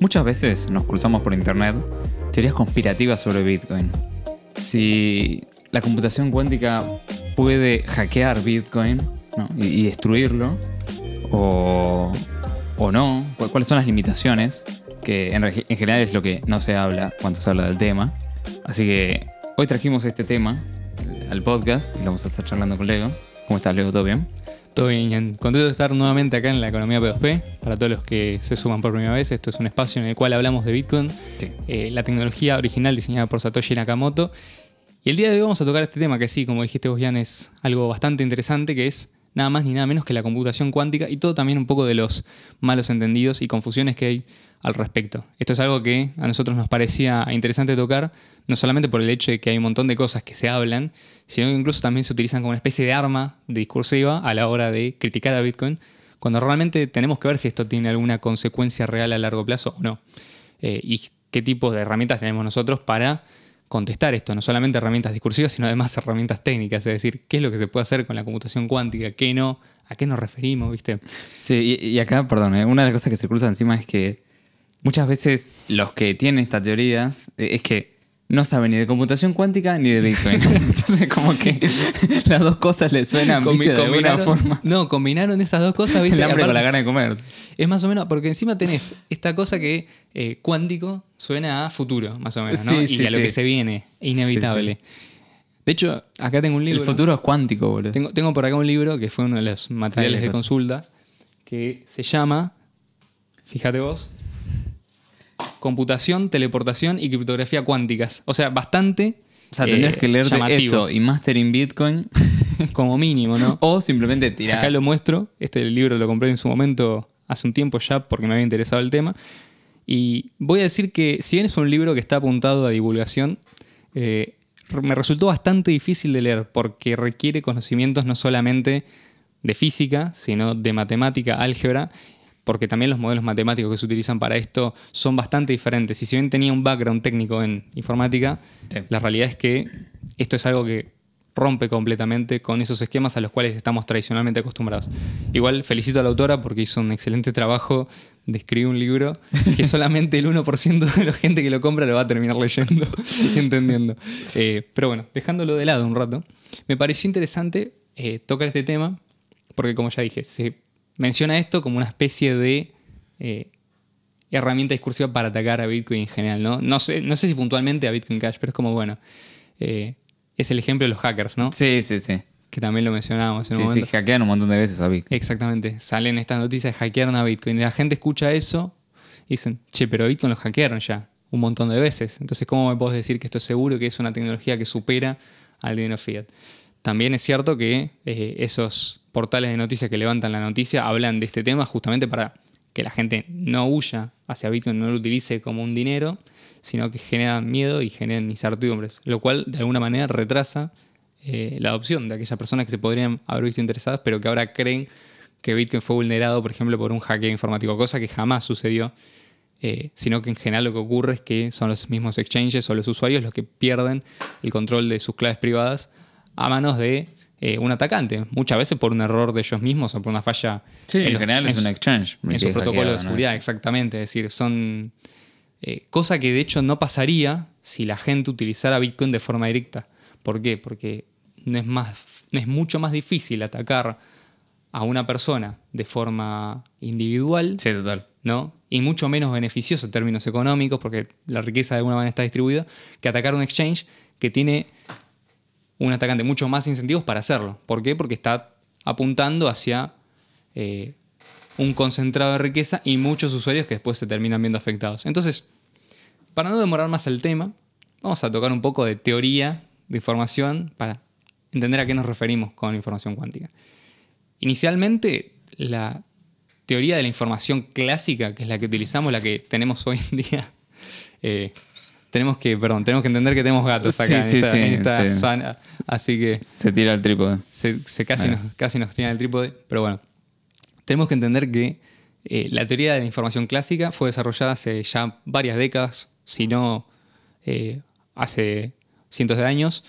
Muchas veces nos cruzamos por internet teorías conspirativas sobre Bitcoin. Si la computación cuántica puede hackear Bitcoin y, destruirlo, o, o no, cu- cuáles son las limitaciones, que en, general es lo que no se habla cuando se habla del tema. Así que hoy trajimos este tema al podcast y lo vamos a estar charlando con Leo. ¿Cómo estás, Leo? ¿Todo bien? Bien, contento de estar nuevamente acá en la economía P2P. Para todos los que se suman por primera vez, esto es un espacio en el cual hablamos de Bitcoin, Sí. eh, la tecnología original diseñada por Satoshi Nakamoto. Y el día de hoy vamos a tocar este tema que sí, como dijiste vos, Jan, es algo bastante interesante, que es nada más ni nada menos que la computación cuántica y todo también un poco de los malos entendidos y confusiones que hay al respecto. Esto es algo que a nosotros nos parecía interesante tocar, no solamente por el hecho de que hay un montón de cosas que se hablan, sino que incluso también se utilizan como una especie de arma discursiva a la hora de criticar a Bitcoin, cuando realmente tenemos que ver si esto tiene alguna consecuencia real a largo plazo o no. Eh, y qué tipo de herramientas tenemos nosotros para contestar esto, no solamente herramientas discursivas, sino además herramientas técnicas, es decir, qué es lo que se puede hacer con la computación cuántica, qué no, a qué nos referimos, ¿viste? Sí, y, acá, perdón, eh, una de las cosas que se cruza encima es que muchas veces los que tienen estas teorías eh, es que no saben ni de computación cuántica ni de Bitcoin. Entonces, como que las dos cosas le suenan de alguna forma. No, combinaron esas dos cosas, ¿viste? El hambre Aparte- con la gana de comer. Es más o menos, porque encima tenés esta cosa que eh, cuántico suena a futuro, más o menos, ¿no? Sí, y sí, a lo sí. que se viene, inevitable. De hecho, acá tengo un El libro. futuro es cuántico, boludo. Tengo, tengo por acá un libro que fue uno de los materiales de consulta que se llama, fíjate vos, Computación, Teleportación y Criptografía Cuánticas. O sea, bastante. o sea, tendrías eh, que leerte llamativo, eso y Master in Bitcoin Como mínimo, ¿no? o simplemente tirar. Acá lo muestro. Este libro lo compré en su momento hace un tiempo ya porque me había interesado el tema. Y voy a decir que, si bien es un libro que está apuntado a divulgación, eh, me resultó bastante difícil de leer porque requiere conocimientos no solamente de física, sino de matemática, álgebra, porque también los modelos matemáticos que se utilizan para esto son bastante diferentes. Y si bien tenía un background técnico en informática, Sí. la realidad es que esto es algo que rompe completamente con esos esquemas a los cuales estamos tradicionalmente acostumbrados. Igual felicito a la autora porque hizo un excelente trabajo de escribir un libro que solamente el 1% de la gente que lo compra lo va a terminar leyendo y entendiendo. Eh, pero bueno, dejándolo de lado un rato, me pareció interesante eh, tocar este tema porque como ya dije, se menciona esto como una especie de eh, herramienta discursiva para atacar a Bitcoin en general, ¿no? No sé, no sé si puntualmente a Bitcoin Cash, pero es como, bueno, eh, es el ejemplo de los hackers, ¿no? Sí, sí, sí. Que también lo mencionábamos en Sí, un sí, hackean un montón de veces a Bitcoin. Exactamente, salen estas noticias de hackearon a Bitcoin y la gente escucha eso y dicen, che, pero Bitcoin lo hackearon ya un montón de veces. Entonces, ¿cómo me puedes decir que esto es seguro, que es una tecnología que supera al dinero fiat? También es cierto que eh, esos portales de noticias que levantan la noticia hablan de este tema justamente para que la gente no huya hacia Bitcoin, no lo utilice como un dinero, sino que generan miedo y generan incertidumbres, lo cual de alguna manera retrasa eh, la adopción de aquellas personas que se podrían haber visto interesadas, pero que ahora creen que Bitcoin fue vulnerado, por ejemplo, por un hackeo informático, cosa que jamás sucedió, eh, sino que en general lo que ocurre es que son los mismos exchanges o los usuarios los que pierden el control de sus claves privadas a manos de eh, un atacante, muchas veces por un error de ellos mismos o por una falla Sí, en, los- general es un exchange. en su protocolo de ¿no? seguridad, exactamente. Es decir, son. eh, cosa que de hecho no pasaría si la gente utilizara Bitcoin de forma directa. ¿Por qué? Porque no es, más, no es mucho más difícil atacar a una persona de forma individual, Sí, total. ¿no? Y mucho menos beneficioso en términos económicos, porque la riqueza de alguna manera está distribuida, que atacar un exchange que tiene un atacante mucho más incentivos para hacerlo. ¿Por qué? Porque está apuntando hacia eh, un concentrado de riqueza y muchos usuarios que después se terminan viendo afectados. Entonces, para no demorar más el tema, vamos a tocar un poco de teoría de información para entender a qué nos referimos con información cuántica. Inicialmente, la teoría de la información clásica, que es la que utilizamos, la que tenemos hoy en día, eh, tenemos que, perdón, tenemos que entender que tenemos gatos acá Sí, sí, en esta, sí, en esta sí. así que Se tira el trípode. se, se casi, nos, casi nos tiran el trípode, pero bueno, tenemos que entender que eh, la teoría de la información clásica fue desarrollada hace ya varias décadas, si no eh, hace cientos de años,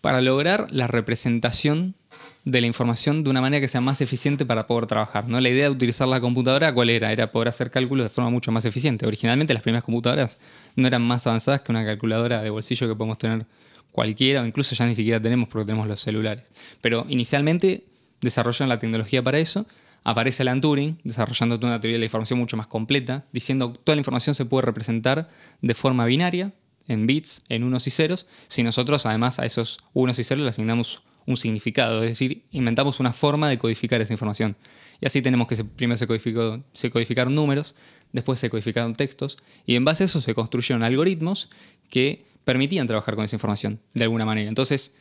para lograr la representación de la información de una manera que sea más eficiente para poder trabajar. ¿no? La idea de utilizar la computadora, ¿cuál era? Era poder hacer cálculos de forma mucho más eficiente. Originalmente las primeras computadoras no eran más avanzadas que una calculadora de bolsillo que podemos tener cualquiera, o incluso ya ni siquiera tenemos porque tenemos los celulares. Pero inicialmente desarrollaron la tecnología para eso. Aparece Alan Turing desarrollando una teoría de la información mucho más completa, diciendo que toda la información se puede representar de forma binaria, en bits, en unos y ceros, si nosotros además a esos unos y ceros le asignamos un significado, es decir, inventamos una forma de codificar esa información. Y así tenemos que primero se, codificó, se codificaron números, después se codificaron textos, y en base a eso se construyeron algoritmos que permitían trabajar con esa información de alguna manera. Entonces,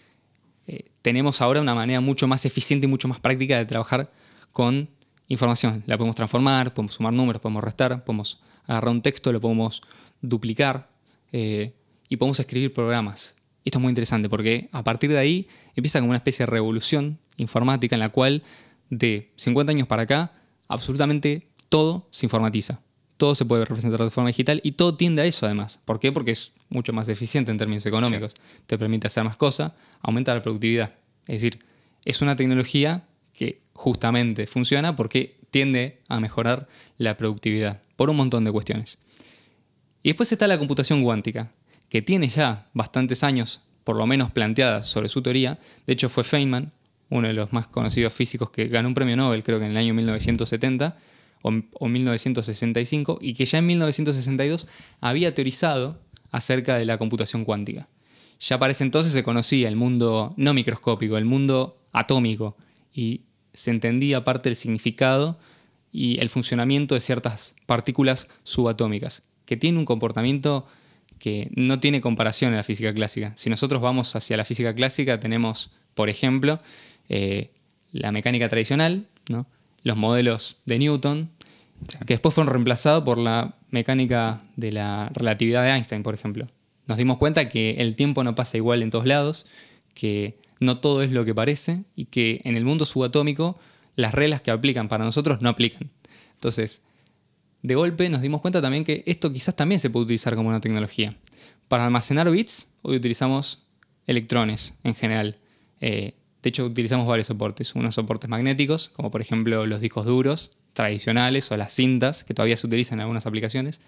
eh, tenemos ahora una manera mucho más eficiente y mucho más práctica de trabajar con información. La podemos transformar, podemos sumar números, podemos restar, podemos agarrar un texto, lo podemos duplicar eh, y podemos escribir programas esto es muy interesante porque a partir de ahí empieza como una especie de revolución informática en la cual de 50 años para acá absolutamente todo se informatiza. Todo se puede representar de forma digital y todo tiende a eso además. ¿Por qué? Porque es mucho más eficiente en términos económicos. Te permite hacer más cosas, aumenta la productividad. Es decir, es una tecnología que justamente funciona porque tiende a mejorar la productividad por un montón de cuestiones. Y después está la computación cuántica, que tiene ya bastantes años, por lo menos planteadas sobre su teoría. De hecho, fue Feynman, uno de los más conocidos físicos que ganó un premio Nobel, creo que en el año 1970 o, 1965, y que ya en 1962 había teorizado acerca de la computación cuántica. Ya para ese entonces se conocía el mundo no microscópico, el mundo atómico, y se entendía parte del significado y el funcionamiento de ciertas partículas subatómicas, que tienen un comportamiento que no tiene comparación en la física clásica. Si nosotros vamos hacia la física clásica, tenemos, por ejemplo, eh, la mecánica tradicional, los modelos de Newton, que después fueron reemplazados por la mecánica de la relatividad de Einstein, por ejemplo. Nos dimos cuenta que el tiempo no pasa igual en todos lados, que no todo es lo que parece y que en el mundo subatómico las reglas que aplican para nosotros no aplican. Entonces, de golpe nos dimos cuenta también que esto quizás también se puede utilizar como una tecnología. Para almacenar bits, hoy utilizamos electrones en general. Eh, de hecho, utilizamos varios soportes. Unos soportes magnéticos, como por ejemplo los discos duros tradicionales o las cintas, que todavía se utilizan en algunas aplicaciones.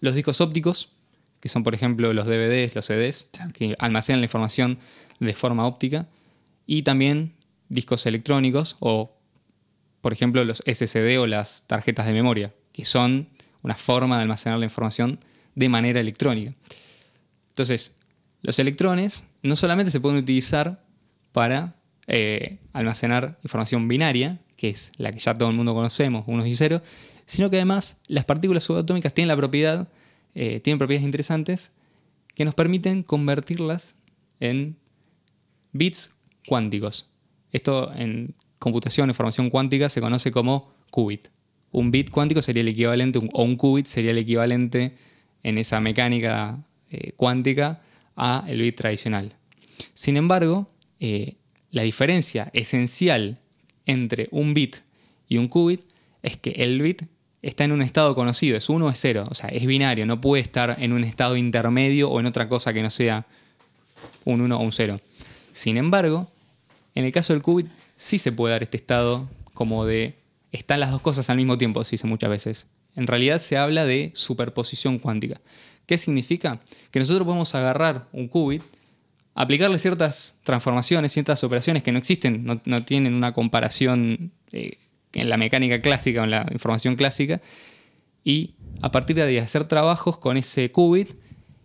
Los discos ópticos, que son por ejemplo los DVDs, los CDs, que almacenan la información de forma óptica. Y también discos electrónicos o, por ejemplo, los SSD o las tarjetas de memoria, que son una forma de almacenar la información de manera electrónica. Entonces, los electrones no solamente se pueden utilizar para eh, almacenar información binaria, que es la que ya todo el mundo conocemos, unos y ceros, sino que además las partículas subatómicas tienen la propiedad, eh, tienen propiedades interesantes que nos permiten convertirlas en bits cuánticos. Esto en computación, información cuántica, se conoce como qubit un bit cuántico sería el equivalente, o un qubit sería el equivalente en esa mecánica eh, cuántica a el bit tradicional. Sin embargo, eh, la diferencia esencial entre un bit y un qubit es que el bit está en un estado conocido, es 1 o es 0, o sea, es binario, no puede estar en un estado intermedio o en otra cosa que no sea un 1 o un 0. Sin embargo, en el caso del qubit sí se puede dar este estado como de están las dos cosas al mismo tiempo, se dice muchas veces. En realidad se habla de superposición cuántica. ¿Qué significa? Que nosotros podemos agarrar un qubit, aplicarle ciertas transformaciones, ciertas operaciones que no existen, no, tienen una comparación eh, en la mecánica clásica o en la información clásica, y a partir de ahí hacer trabajos con ese qubit,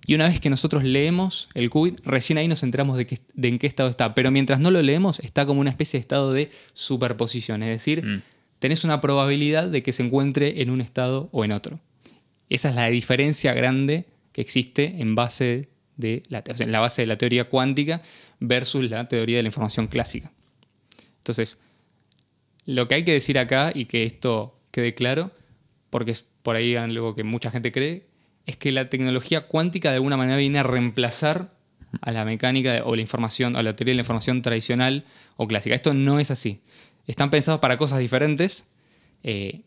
y una vez que nosotros leemos el qubit, recién ahí nos enteramos de, en qué estado está. Pero mientras no lo leemos, está como una especie de estado de superposición, es decir, mm tenés una probabilidad de que se encuentre en un estado o en otro. Esa es la diferencia grande que existe en, base de la, la base de la teoría cuántica versus la teoría de la información clásica. Entonces, lo que hay que decir acá y que esto quede claro, porque es por ahí algo que mucha gente cree, es que la tecnología cuántica de alguna manera viene a reemplazar a la mecánica o la información, a la teoría de la información tradicional o clásica. Esto no es así están pensados para cosas diferentes eh,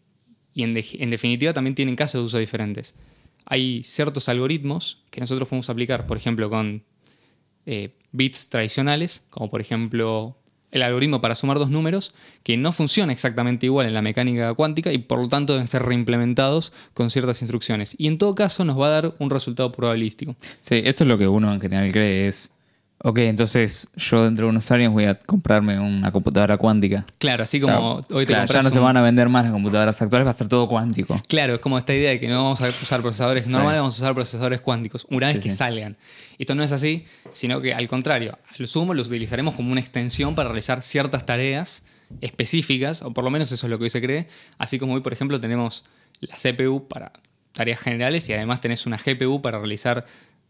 y en, definitiva también tienen casos de uso diferentes. Hay ciertos algoritmos que nosotros podemos aplicar, por ejemplo, con eh, bits tradicionales, como por ejemplo el algoritmo para sumar dos números que no funciona exactamente igual en la mecánica cuántica y por lo tanto deben ser reimplementados con ciertas instrucciones. Y en todo caso nos va a dar un resultado probabilístico. Sí, eso es lo que uno en general cree es Ok, entonces yo dentro de unos años voy a comprarme una computadora cuántica. Claro, así como hoy te claro, ya no se van a vender más las computadoras actuales, va a ser todo cuántico. Claro, es como esta idea de que no vamos a usar procesadores normales, vamos a usar procesadores cuánticos una vez que salgan. Esto no es así, sino que al contrario, al sumo lo utilizaremos como una extensión para realizar ciertas tareas específicas, o por lo menos eso es lo que hoy se cree, así como hoy, por ejemplo, tenemos la CPU para tareas generales y además tenés una GPU para realizar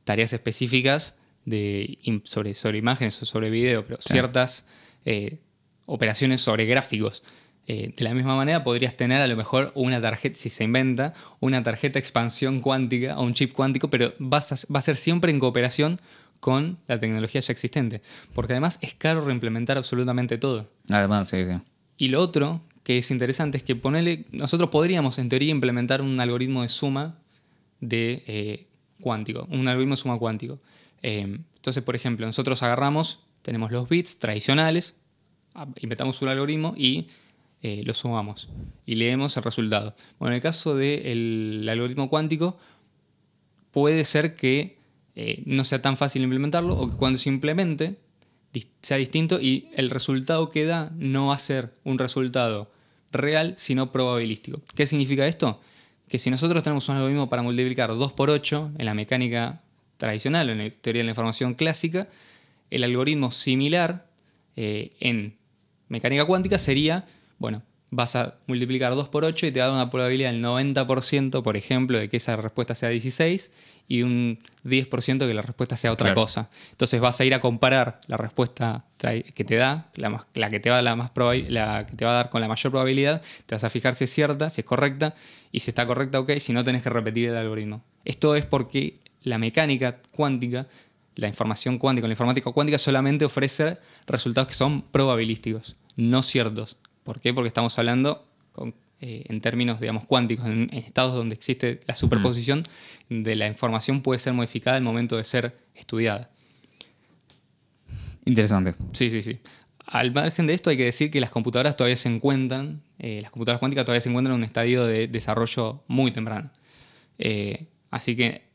tareas específicas de, sobre, sobre imágenes o sobre video, pero ciertas eh, operaciones sobre gráficos. Eh, de la misma manera podrías tener a lo mejor una tarjeta, si se inventa, una tarjeta expansión cuántica o un chip cuántico, pero va a ser siempre en cooperación con la tecnología ya existente. Porque además es caro reimplementar absolutamente todo. Además, sí, sí. Y lo otro que es interesante es que ponerle, nosotros podríamos en teoría implementar un algoritmo de suma de eh, cuántico, un algoritmo de suma cuántico. Em, entonces, por ejemplo, nosotros agarramos, tenemos los bits tradicionales, inventamos un algoritmo y eh, lo sumamos y leemos el resultado. Bueno, en el caso del algoritmo cuántico, puede ser que eh, no sea tan fácil implementarlo o que cuando se implemente sea distinto y el resultado que da no va a ser un resultado real, sino probabilístico. ¿Qué significa esto? Que si nosotros tenemos un algoritmo para multiplicar 2 por 8 en la mecánica tradicional, en la teoría de la información clásica, el algoritmo similar eh, en mecánica cuántica sería, bueno, vas a multiplicar 2 por 8 y te da una probabilidad del 90%, por ejemplo, de que esa respuesta sea 16 y un 10% de que la respuesta sea otra cosa. Entonces vas a ir a comparar la respuesta que te da, la, la que, te va la más la que te va a dar con la mayor probabilidad, te vas a fijar si es cierta, si es correcta, y si está correcta, ok, si no tenés que repetir el algoritmo. Esto es porque la mecánica cuántica, la información cuántica, la informática cuántica solamente ofrece resultados que son probabilísticos, no ciertos. ¿Por qué? Porque estamos hablando eh, en términos, digamos, cuánticos, en, estados donde existe la superposición de la información puede ser modificada al momento de ser estudiada. Interesante. Sí, sí, sí. Al margen de esto hay que decir que las computadoras todavía se encuentran, eh, las computadoras cuánticas todavía se encuentran en un estadio de desarrollo muy temprano. Eh, así que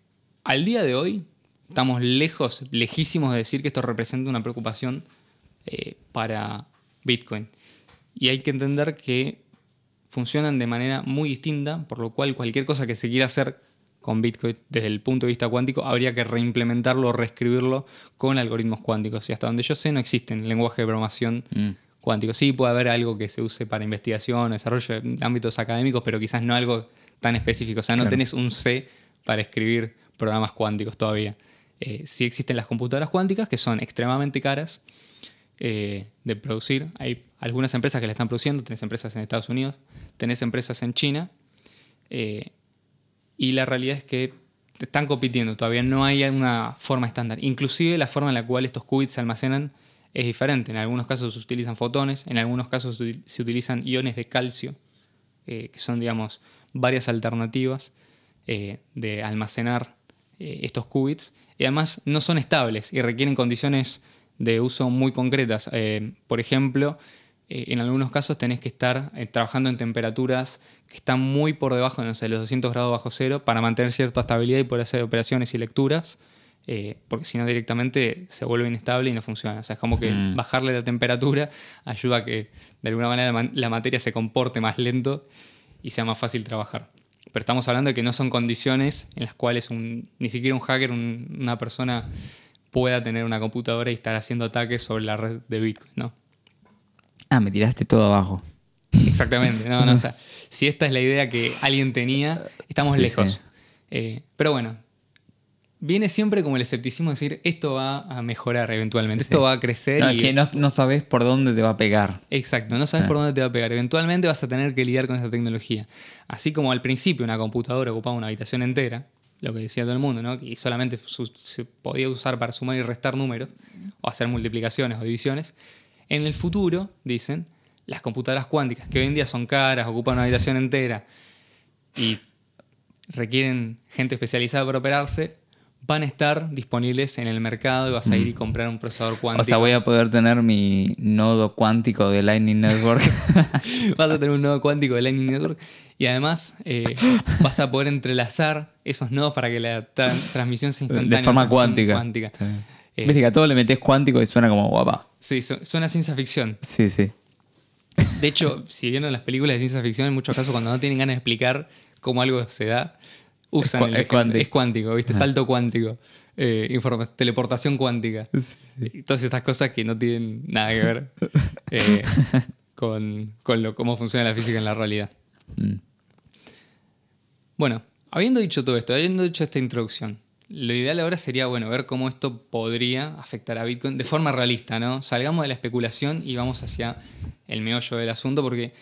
al día de hoy estamos lejos, lejísimos de decir que esto representa una preocupación eh, para Bitcoin. Y hay que entender que funcionan de manera muy distinta, por lo cual cualquier cosa que se quiera hacer con Bitcoin desde el punto de vista cuántico habría que reimplementarlo o reescribirlo con algoritmos cuánticos. Y hasta donde yo sé no existen lenguaje de programación mm. cuántico. Sí puede haber algo que se use para investigación, desarrollo en ámbitos académicos, pero quizás no algo tan específico. O sea, no tenés un C para escribir programas cuánticos todavía. Eh, sí existen las computadoras cuánticas que son extremadamente caras eh, de producir. Hay algunas empresas que la están produciendo, tenés empresas en Estados Unidos, tenés empresas en China. Eh, y la realidad es que están compitiendo, todavía no hay una forma estándar. Inclusive la forma en la cual estos qubits se almacenan es diferente. En algunos casos se utilizan fotones, en algunos casos se utilizan iones de calcio, que son, digamos, varias alternativas de almacenar eh, estos qubits y además no son estables y requieren condiciones de uso muy concretas. Eh, por ejemplo, eh, en algunos casos tenés que estar trabajando en temperaturas que están muy por debajo de los 200 grados bajo cero para mantener cierta estabilidad y poder hacer operaciones y lecturas, porque si no directamente se vuelve inestable y no funciona. O sea, es como que mm. bajarle la temperatura ayuda a que de alguna manera la materia se comporte más lento y sea más fácil trabajar. Pero estamos hablando de que no son condiciones en las cuales ni siquiera un hacker, una persona pueda tener una computadora y estar haciendo ataques sobre la red de Bitcoin, ¿no? Ah, me tiraste todo abajo. Exactamente, no, no, o sea, si esta es la idea que alguien tenía, estamos lejos. Eh, pero bueno, viene siempre como el escepticismo de decir esto va a mejorar eventualmente, esto va a crecer. No, y... es que no, sabes por dónde te va a pegar. Exacto, no sabes ah. por dónde te va a pegar. Eventualmente vas a tener que lidiar con esa tecnología. Así como al principio una computadora ocupaba una habitación entera, lo que decía todo el mundo, ¿no? y solamente se podía usar para sumar y restar números, o hacer multiplicaciones o divisiones. En el futuro, dicen, las computadoras cuánticas, que hoy en día son caras, ocupan una habitación entera y requieren gente especializada para operarse, van a estar disponibles en el mercado y vas a ir y comprar un procesador cuántico. O sea, voy a poder tener mi nodo cuántico de Lightning Network. vas a tener un nodo cuántico de Lightning Network y además eh, vas a poder entrelazar esos nodos para que la tra- transmisión sea instantánea. de forma cuántica. cuántica. Eh, Viste que a todo le metes cuántico y suena como guapa. Sí, su- suena ciencia ficción. Sí, sí. De hecho, si vieron las películas de ciencia ficción, en muchos casos cuando no tienen ganas de explicar cómo algo se da, usan el es cuántico. Es cuántico, ¿viste? Salto cuántico. eh, teleportación cuántica. Y todas estas cosas que no tienen nada que ver eh, con, con lo, cómo funciona la física en la realidad. Mm. Bueno, habiendo dicho todo esto, habiendo dicho esta introducción, lo ideal ahora sería, bueno, ver cómo esto podría afectar a Bitcoin de forma realista, ¿no? Salgamos de la especulación y vamos hacia el meollo del asunto, porque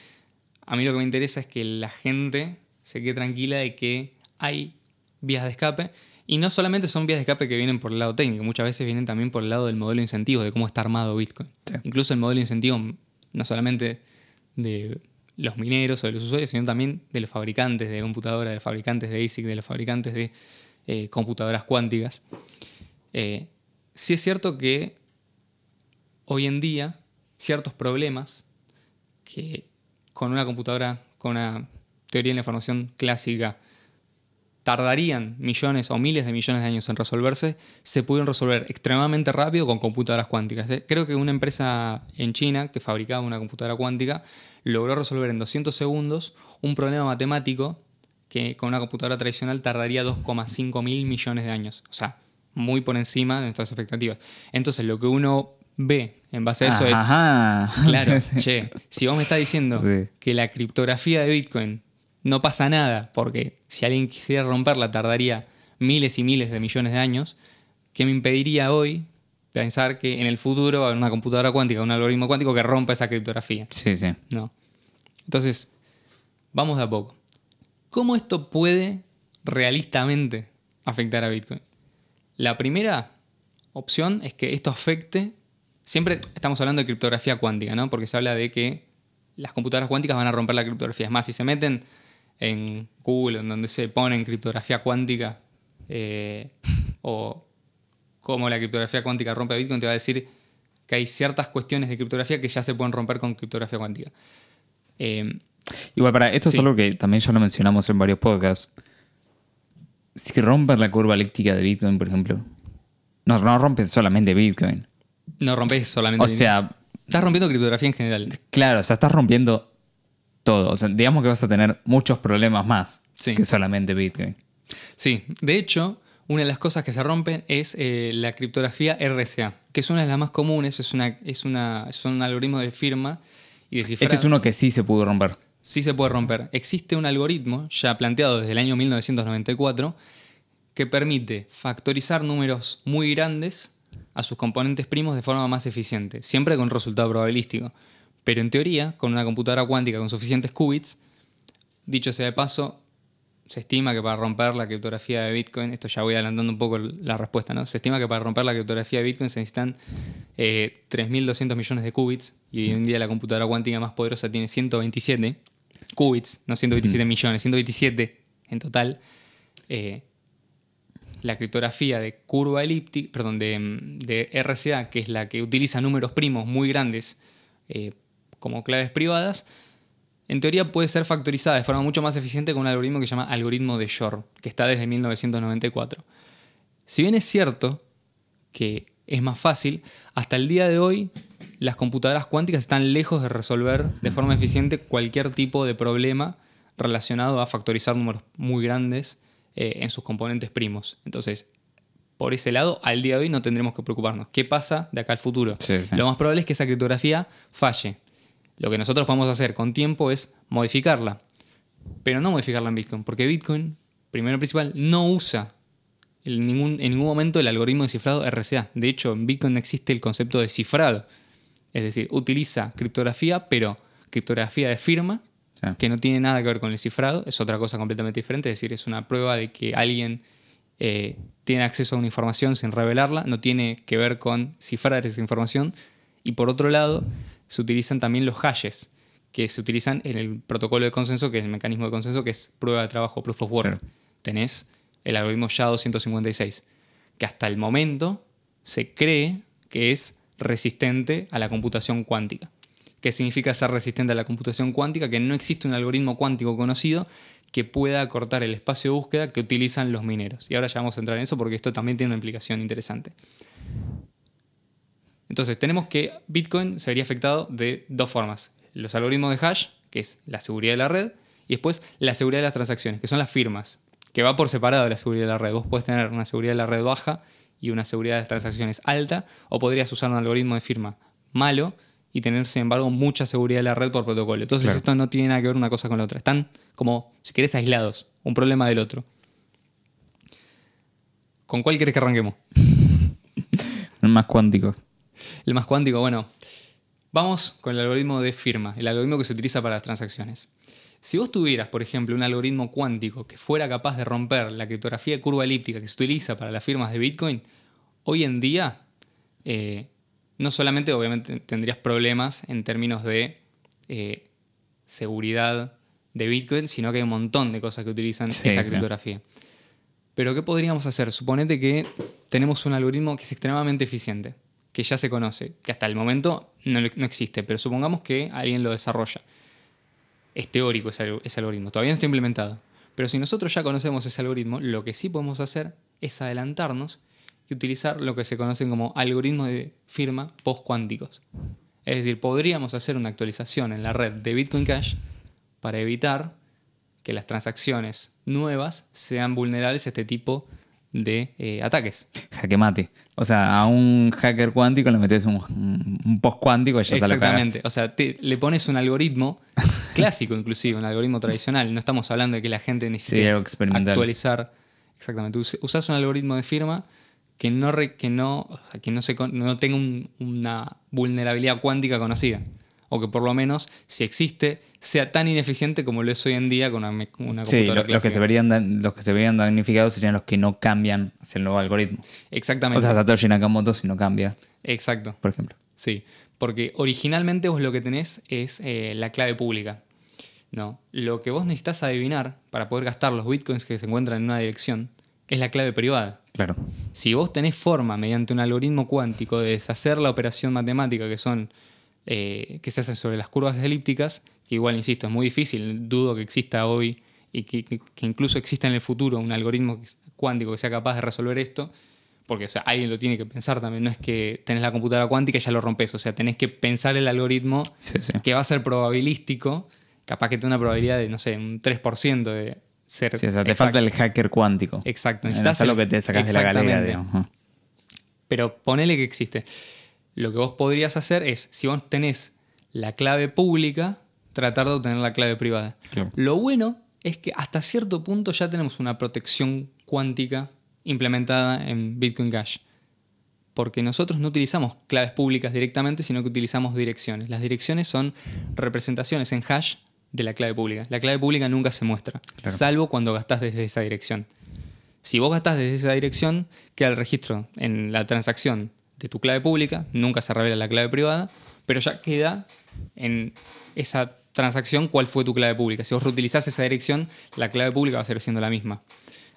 a mí lo que me interesa es que la gente se quede tranquila de que hay vías de escape, y no solamente son vías de escape que vienen por el lado técnico, muchas veces vienen también por el lado del modelo de incentivos, de cómo está armado Bitcoin. Sí. Incluso el modelo de incentivos, no solamente de los mineros o de los usuarios, sino también de los fabricantes de computadoras, de los fabricantes de ASIC, de los fabricantes de eh, computadoras cuánticas. Eh, sí es cierto que hoy en día ciertos problemas que con una computadora, con una teoría de la información clásica, tardarían millones o miles de millones de años en resolverse, se pudieron resolver extremadamente rápido con computadoras cuánticas. Eh, Creo que una empresa en China que fabricaba una computadora cuántica logró resolver en 200 segundos un problema matemático que con una computadora tradicional tardaría 2,5 mil millones de años. O sea, muy por encima de nuestras expectativas. Entonces, lo que uno ve en base a eso es, Ajá. Claro, che, si vos me estás diciendo Sí. que la criptografía de Bitcoin no pasa nada, porque si alguien quisiera romperla tardaría miles y miles de millones de años, ¿qué me impediría hoy pensar que en el futuro va a haber una computadora cuántica, un algoritmo cuántico que rompa esa criptografía? Sí, sí. No. Entonces, vamos de a poco. ¿Cómo esto puede realistamente afectar a Bitcoin? La primera opción es que esto afecte. Siempre estamos hablando de criptografía cuántica, ¿no? Porque se habla de que las computadoras cuánticas van a romper la criptografía. Es más, si se meten en Google, en donde se ponen criptografía cuántica, eh, o cómo la criptografía cuántica rompe a Bitcoin, te va a decir que hay ciertas cuestiones de criptografía que ya se pueden romper con criptografía cuántica. Eh, Igual, para esto Sí. es algo que también ya lo mencionamos en varios podcasts. Si rompen la curva elíptica de Bitcoin, por ejemplo, no, no rompen solamente Bitcoin. no rompes solamente. O sea, Estás rompiendo criptografía en general. claro, o sea, estás rompiendo todo. O sea, digamos que vas a tener muchos problemas más Sí. que solamente Bitcoin. Sí, de hecho, una de las cosas que se rompen es eh, la criptografía RSA, que es una de las más comunes, es, una, es, una, es un algoritmo de firma y de cifrado. Este es uno que sí se pudo romper. Sí se puede romper. Existe un algoritmo ya planteado desde el año 1994 que permite factorizar números muy grandes a sus componentes primos de forma más eficiente, siempre con resultado probabilístico. Pero en teoría, con una computadora cuántica con suficientes qubits, dicho sea de paso, se estima que para romper la criptografía de Bitcoin, esto ya voy adelantando un poco la respuesta, ¿no? Se estima que para romper la criptografía de Bitcoin se necesitan eh, 3.200 millones de qubits y hoy en día la computadora cuántica más poderosa tiene 127 qubits, no 127 millones, 127 en total. Eh, la criptografía de curva elíptica, perdón, de, de RSA, que es la que utiliza números primos muy grandes eh, como claves privadas, en teoría puede ser factorizada de forma mucho más eficiente con un algoritmo que se llama algoritmo de Shor, que está desde 1994. Si bien es cierto que es más fácil, hasta el día de hoy las computadoras cuánticas están lejos de resolver de forma eficiente cualquier tipo de problema relacionado a factorizar números muy grandes eh, en sus componentes primos. Entonces, por ese lado, al día de hoy no tendremos que preocuparnos. ¿Qué pasa de acá al futuro? Sí, sí. Lo más probable es que esa criptografía falle. Lo que nosotros podemos hacer con tiempo es modificarla. Pero no modificarla en Bitcoin, porque Bitcoin, primero y principal, no usa en ningún, en ningún momento el algoritmo de cifrado RSA. De hecho, en Bitcoin no existe el concepto de cifrado. Es decir, utiliza criptografía, pero criptografía de firma, Sí. que no tiene nada que ver con el cifrado, es otra cosa completamente diferente. Es decir, es una prueba de que alguien eh, tiene acceso a una información sin revelarla, no tiene que ver con cifrar esa información. Y por otro lado, se utilizan también los hashes, que se utilizan en el protocolo de consenso, que es el mecanismo de consenso, que es prueba de trabajo, proof of work. Claro. Tenés el algoritmo SHA-256. que hasta el momento se cree que es resistente a la computación cuántica. ¿Qué significa ser resistente a la computación cuántica? Que no existe un algoritmo cuántico conocido que pueda acortar el espacio de búsqueda que utilizan los mineros. Y ahora ya vamos a entrar en eso porque esto también tiene una implicación interesante. Entonces, tenemos que Bitcoin se vería afectado de dos formas. Los algoritmos de hash, que es la seguridad de la red, y después la seguridad de las transacciones, que son las firmas, que va por separado de la seguridad de la red. Vos puedes tener una seguridad de la red baja y una seguridad de las transacciones alta, o podrías usar un algoritmo de firma malo y tener, sin embargo, mucha seguridad de la red por protocolo. Entonces, esto no tiene nada que ver una cosa con la otra. Están como, si querés, aislados, un problema del otro. ¿Con cuál querés que arranquemos? El más cuántico. El más cuántico, bueno. Vamos con el algoritmo de firma, el algoritmo que se utiliza para las transacciones. Si vos tuvieras, por ejemplo, un algoritmo cuántico que fuera capaz de romper la criptografía curva elíptica que se utiliza para las firmas de Bitcoin, hoy en día eh, no solamente obviamente tendrías problemas en términos de eh, seguridad de Bitcoin, sino que hay un montón de cosas que utilizan esa criptografía. Pero ¿qué podríamos hacer? Suponete que tenemos un algoritmo que es extremadamente eficiente, que ya se conoce, que hasta el momento no, existe, pero supongamos que alguien lo desarrolla. Es teórico ese, ese algoritmo, todavía no está implementado. Pero si nosotros ya conocemos ese algoritmo, lo que sí podemos hacer es adelantarnos y utilizar lo que se conocen como algoritmos de firma postcuánticos. Es decir, podríamos hacer una actualización en la red de Bitcoin Cash para evitar que las transacciones nuevas sean vulnerables a este tipo de eh, ataques. Jaque mate. O sea, a un hacker cuántico le metes un, un post cuántico y ya Exactamente. o sea, le pones un algoritmo clásico, inclusive, un algoritmo tradicional. No estamos hablando de que la gente necesite actualizar. Exactamente. Usas un algoritmo de firma que no, que no, que no, se, no tenga una vulnerabilidad cuántica conocida o que por lo menos, si existe, sea tan ineficiente como lo es hoy en día con una, computadora sí, los que se verían los que se verían damnificados serían los que no cambian hacia el nuevo algoritmo. Exactamente. O sea, Satoshi Nakamoto si no cambia. Exacto. Por ejemplo. Sí, porque originalmente vos lo que tenés es eh, la clave pública. No, lo que vos necesitas adivinar para poder gastar los bitcoins que se encuentran en una dirección es la clave privada. Claro. Si vos tenés forma, mediante un algoritmo cuántico, de deshacer la operación matemática que son eh, que se hacen sobre las curvas elípticas, que igual, insisto, es muy difícil, dudo que exista hoy y que, incluso exista en el futuro un algoritmo cuántico que sea capaz de resolver esto, porque o sea, alguien lo tiene que pensar también, no es que tenés la computadora cuántica y ya lo rompes, o sea, tenés que pensar el algoritmo que va a ser probabilístico, capaz que tenga una probabilidad de, no sé, un 3% de ser... Sí, o sea, te falta el hacker cuántico. Exacto. Necesitas lo que te sacas de la galería, Pero ponele que existe lo que vos podrías hacer es, si vos tenés la clave pública, tratar de obtener la clave privada. Lo bueno es que hasta cierto punto ya tenemos una protección cuántica implementada en Bitcoin Cash. Porque nosotros no utilizamos claves públicas directamente, sino que utilizamos direcciones. Las direcciones son representaciones en hash de la clave pública. La clave pública nunca se muestra, salvo cuando gastás desde esa dirección. Si vos gastás desde esa dirección, queda el registro en la transacción de tu clave pública, nunca se revela la clave privada, pero ya queda en esa transacción cuál fue tu clave pública. Si vos reutilizás esa dirección, la clave pública va a seguir siendo la misma.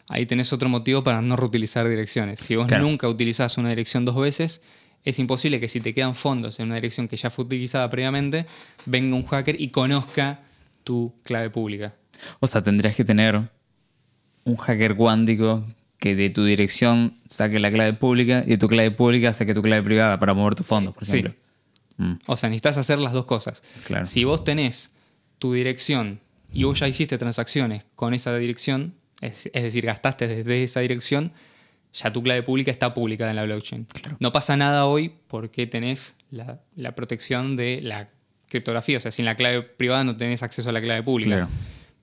Ahí tenés otro motivo para no reutilizar direcciones. Si vos nunca utilizás una dirección dos veces, es imposible que si te quedan fondos en una dirección que ya fue utilizada previamente, venga un hacker y conozca tu clave pública. O sea, tendrías que tener un hacker cuántico que de tu dirección saque la clave pública y de tu clave pública saque tu clave privada para mover tus fondos, por ejemplo. Mm. O sea, necesitas hacer las dos cosas. Claro. Si vos tenés tu dirección y vos ya hiciste transacciones con esa dirección, es, decir, gastaste desde esa dirección, ya tu clave pública está publicada en la blockchain. No pasa nada hoy porque tenés la, la, protección de la criptografía. O sea, sin la clave privada no tenés acceso a la clave pública.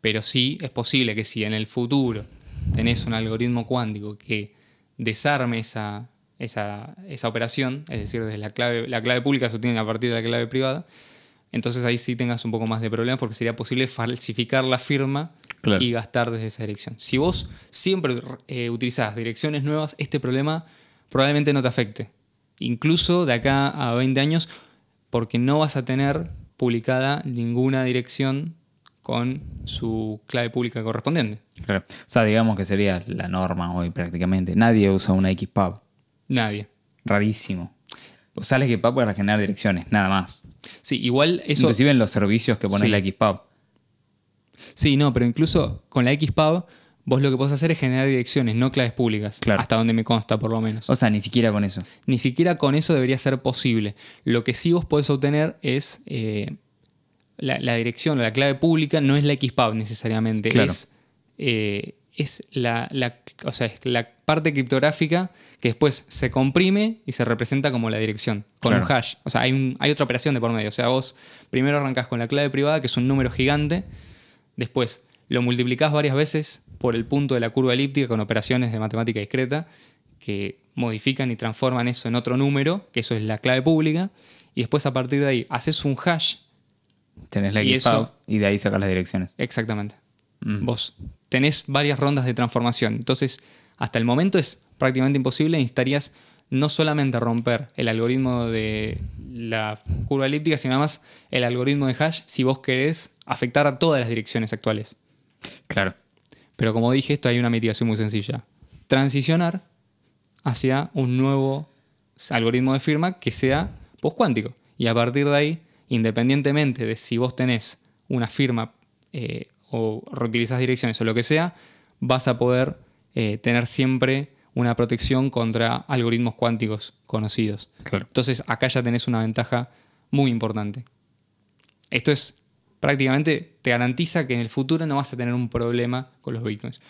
Pero sí es posible que si en el futuro tenés un algoritmo cuántico que desarme esa, esa, operación, es decir, desde la clave, la clave pública se obtiene a partir de la clave privada, entonces ahí sí tengas un poco más de problemas porque sería posible falsificar la firma y gastar desde esa dirección. Si vos siempre eh, utilizás direcciones nuevas, este problema probablemente no te afecte. Incluso de acá a 20 años, porque no vas a tener publicada ninguna dirección con su clave pública correspondiente. Claro. O sea, digamos que sería la norma hoy prácticamente. Nadie usa una XPub. Nadie. Rarísimo. Usar la XPub para generar direcciones, nada más. Sí, igual eso. Inclusive en los servicios que pone Sí. la XPub. Sí, no, pero incluso con la XPub, vos lo que podés hacer es generar direcciones, no claves públicas. Claro. Hasta donde me consta, por lo menos. O sea, ni siquiera con eso. Ni siquiera con eso debería ser posible. Lo que sí vos podés obtener es eh, la, la dirección o la clave pública, no es la XPub necesariamente, Claro. es, eh, es la, la- o sea, es la parte criptográfica que después se comprime y se representa como la dirección, con Claro. un hash. O sea, hay, un- hay otra operación de por medio. O sea, vos primero arrancás con la clave privada, que es un número gigante, después lo multiplicás varias veces por el punto de la curva elíptica con operaciones de matemática discreta que modifican y transforman eso en otro número, que eso es la clave pública, y después a partir de ahí haces un hash Tenés la Y eso- y de ahí sacas las direcciones. exactamente. Mm. Vos tenés varias rondas de transformación. Entonces, hasta el momento es prácticamente imposible. Necesitarías no solamente romper el algoritmo de la curva elíptica, sino además el algoritmo de hash si vos querés afectar a todas las direcciones actuales. Claro. Pero como dije, esto hay una mitigación muy sencilla. Transicionar hacia un nuevo algoritmo de firma que sea postcuántico. Y a partir de ahí, independientemente de si vos tenés una firma eh, o reutilizás direcciones o lo que sea, vas a poder eh, tener siempre una protección contra algoritmos cuánticos conocidos. Claro. Entonces acá ya tenés una ventaja muy importante. Esto es prácticamente te garantiza que en el futuro no vas a tener un problema con los bitcoins.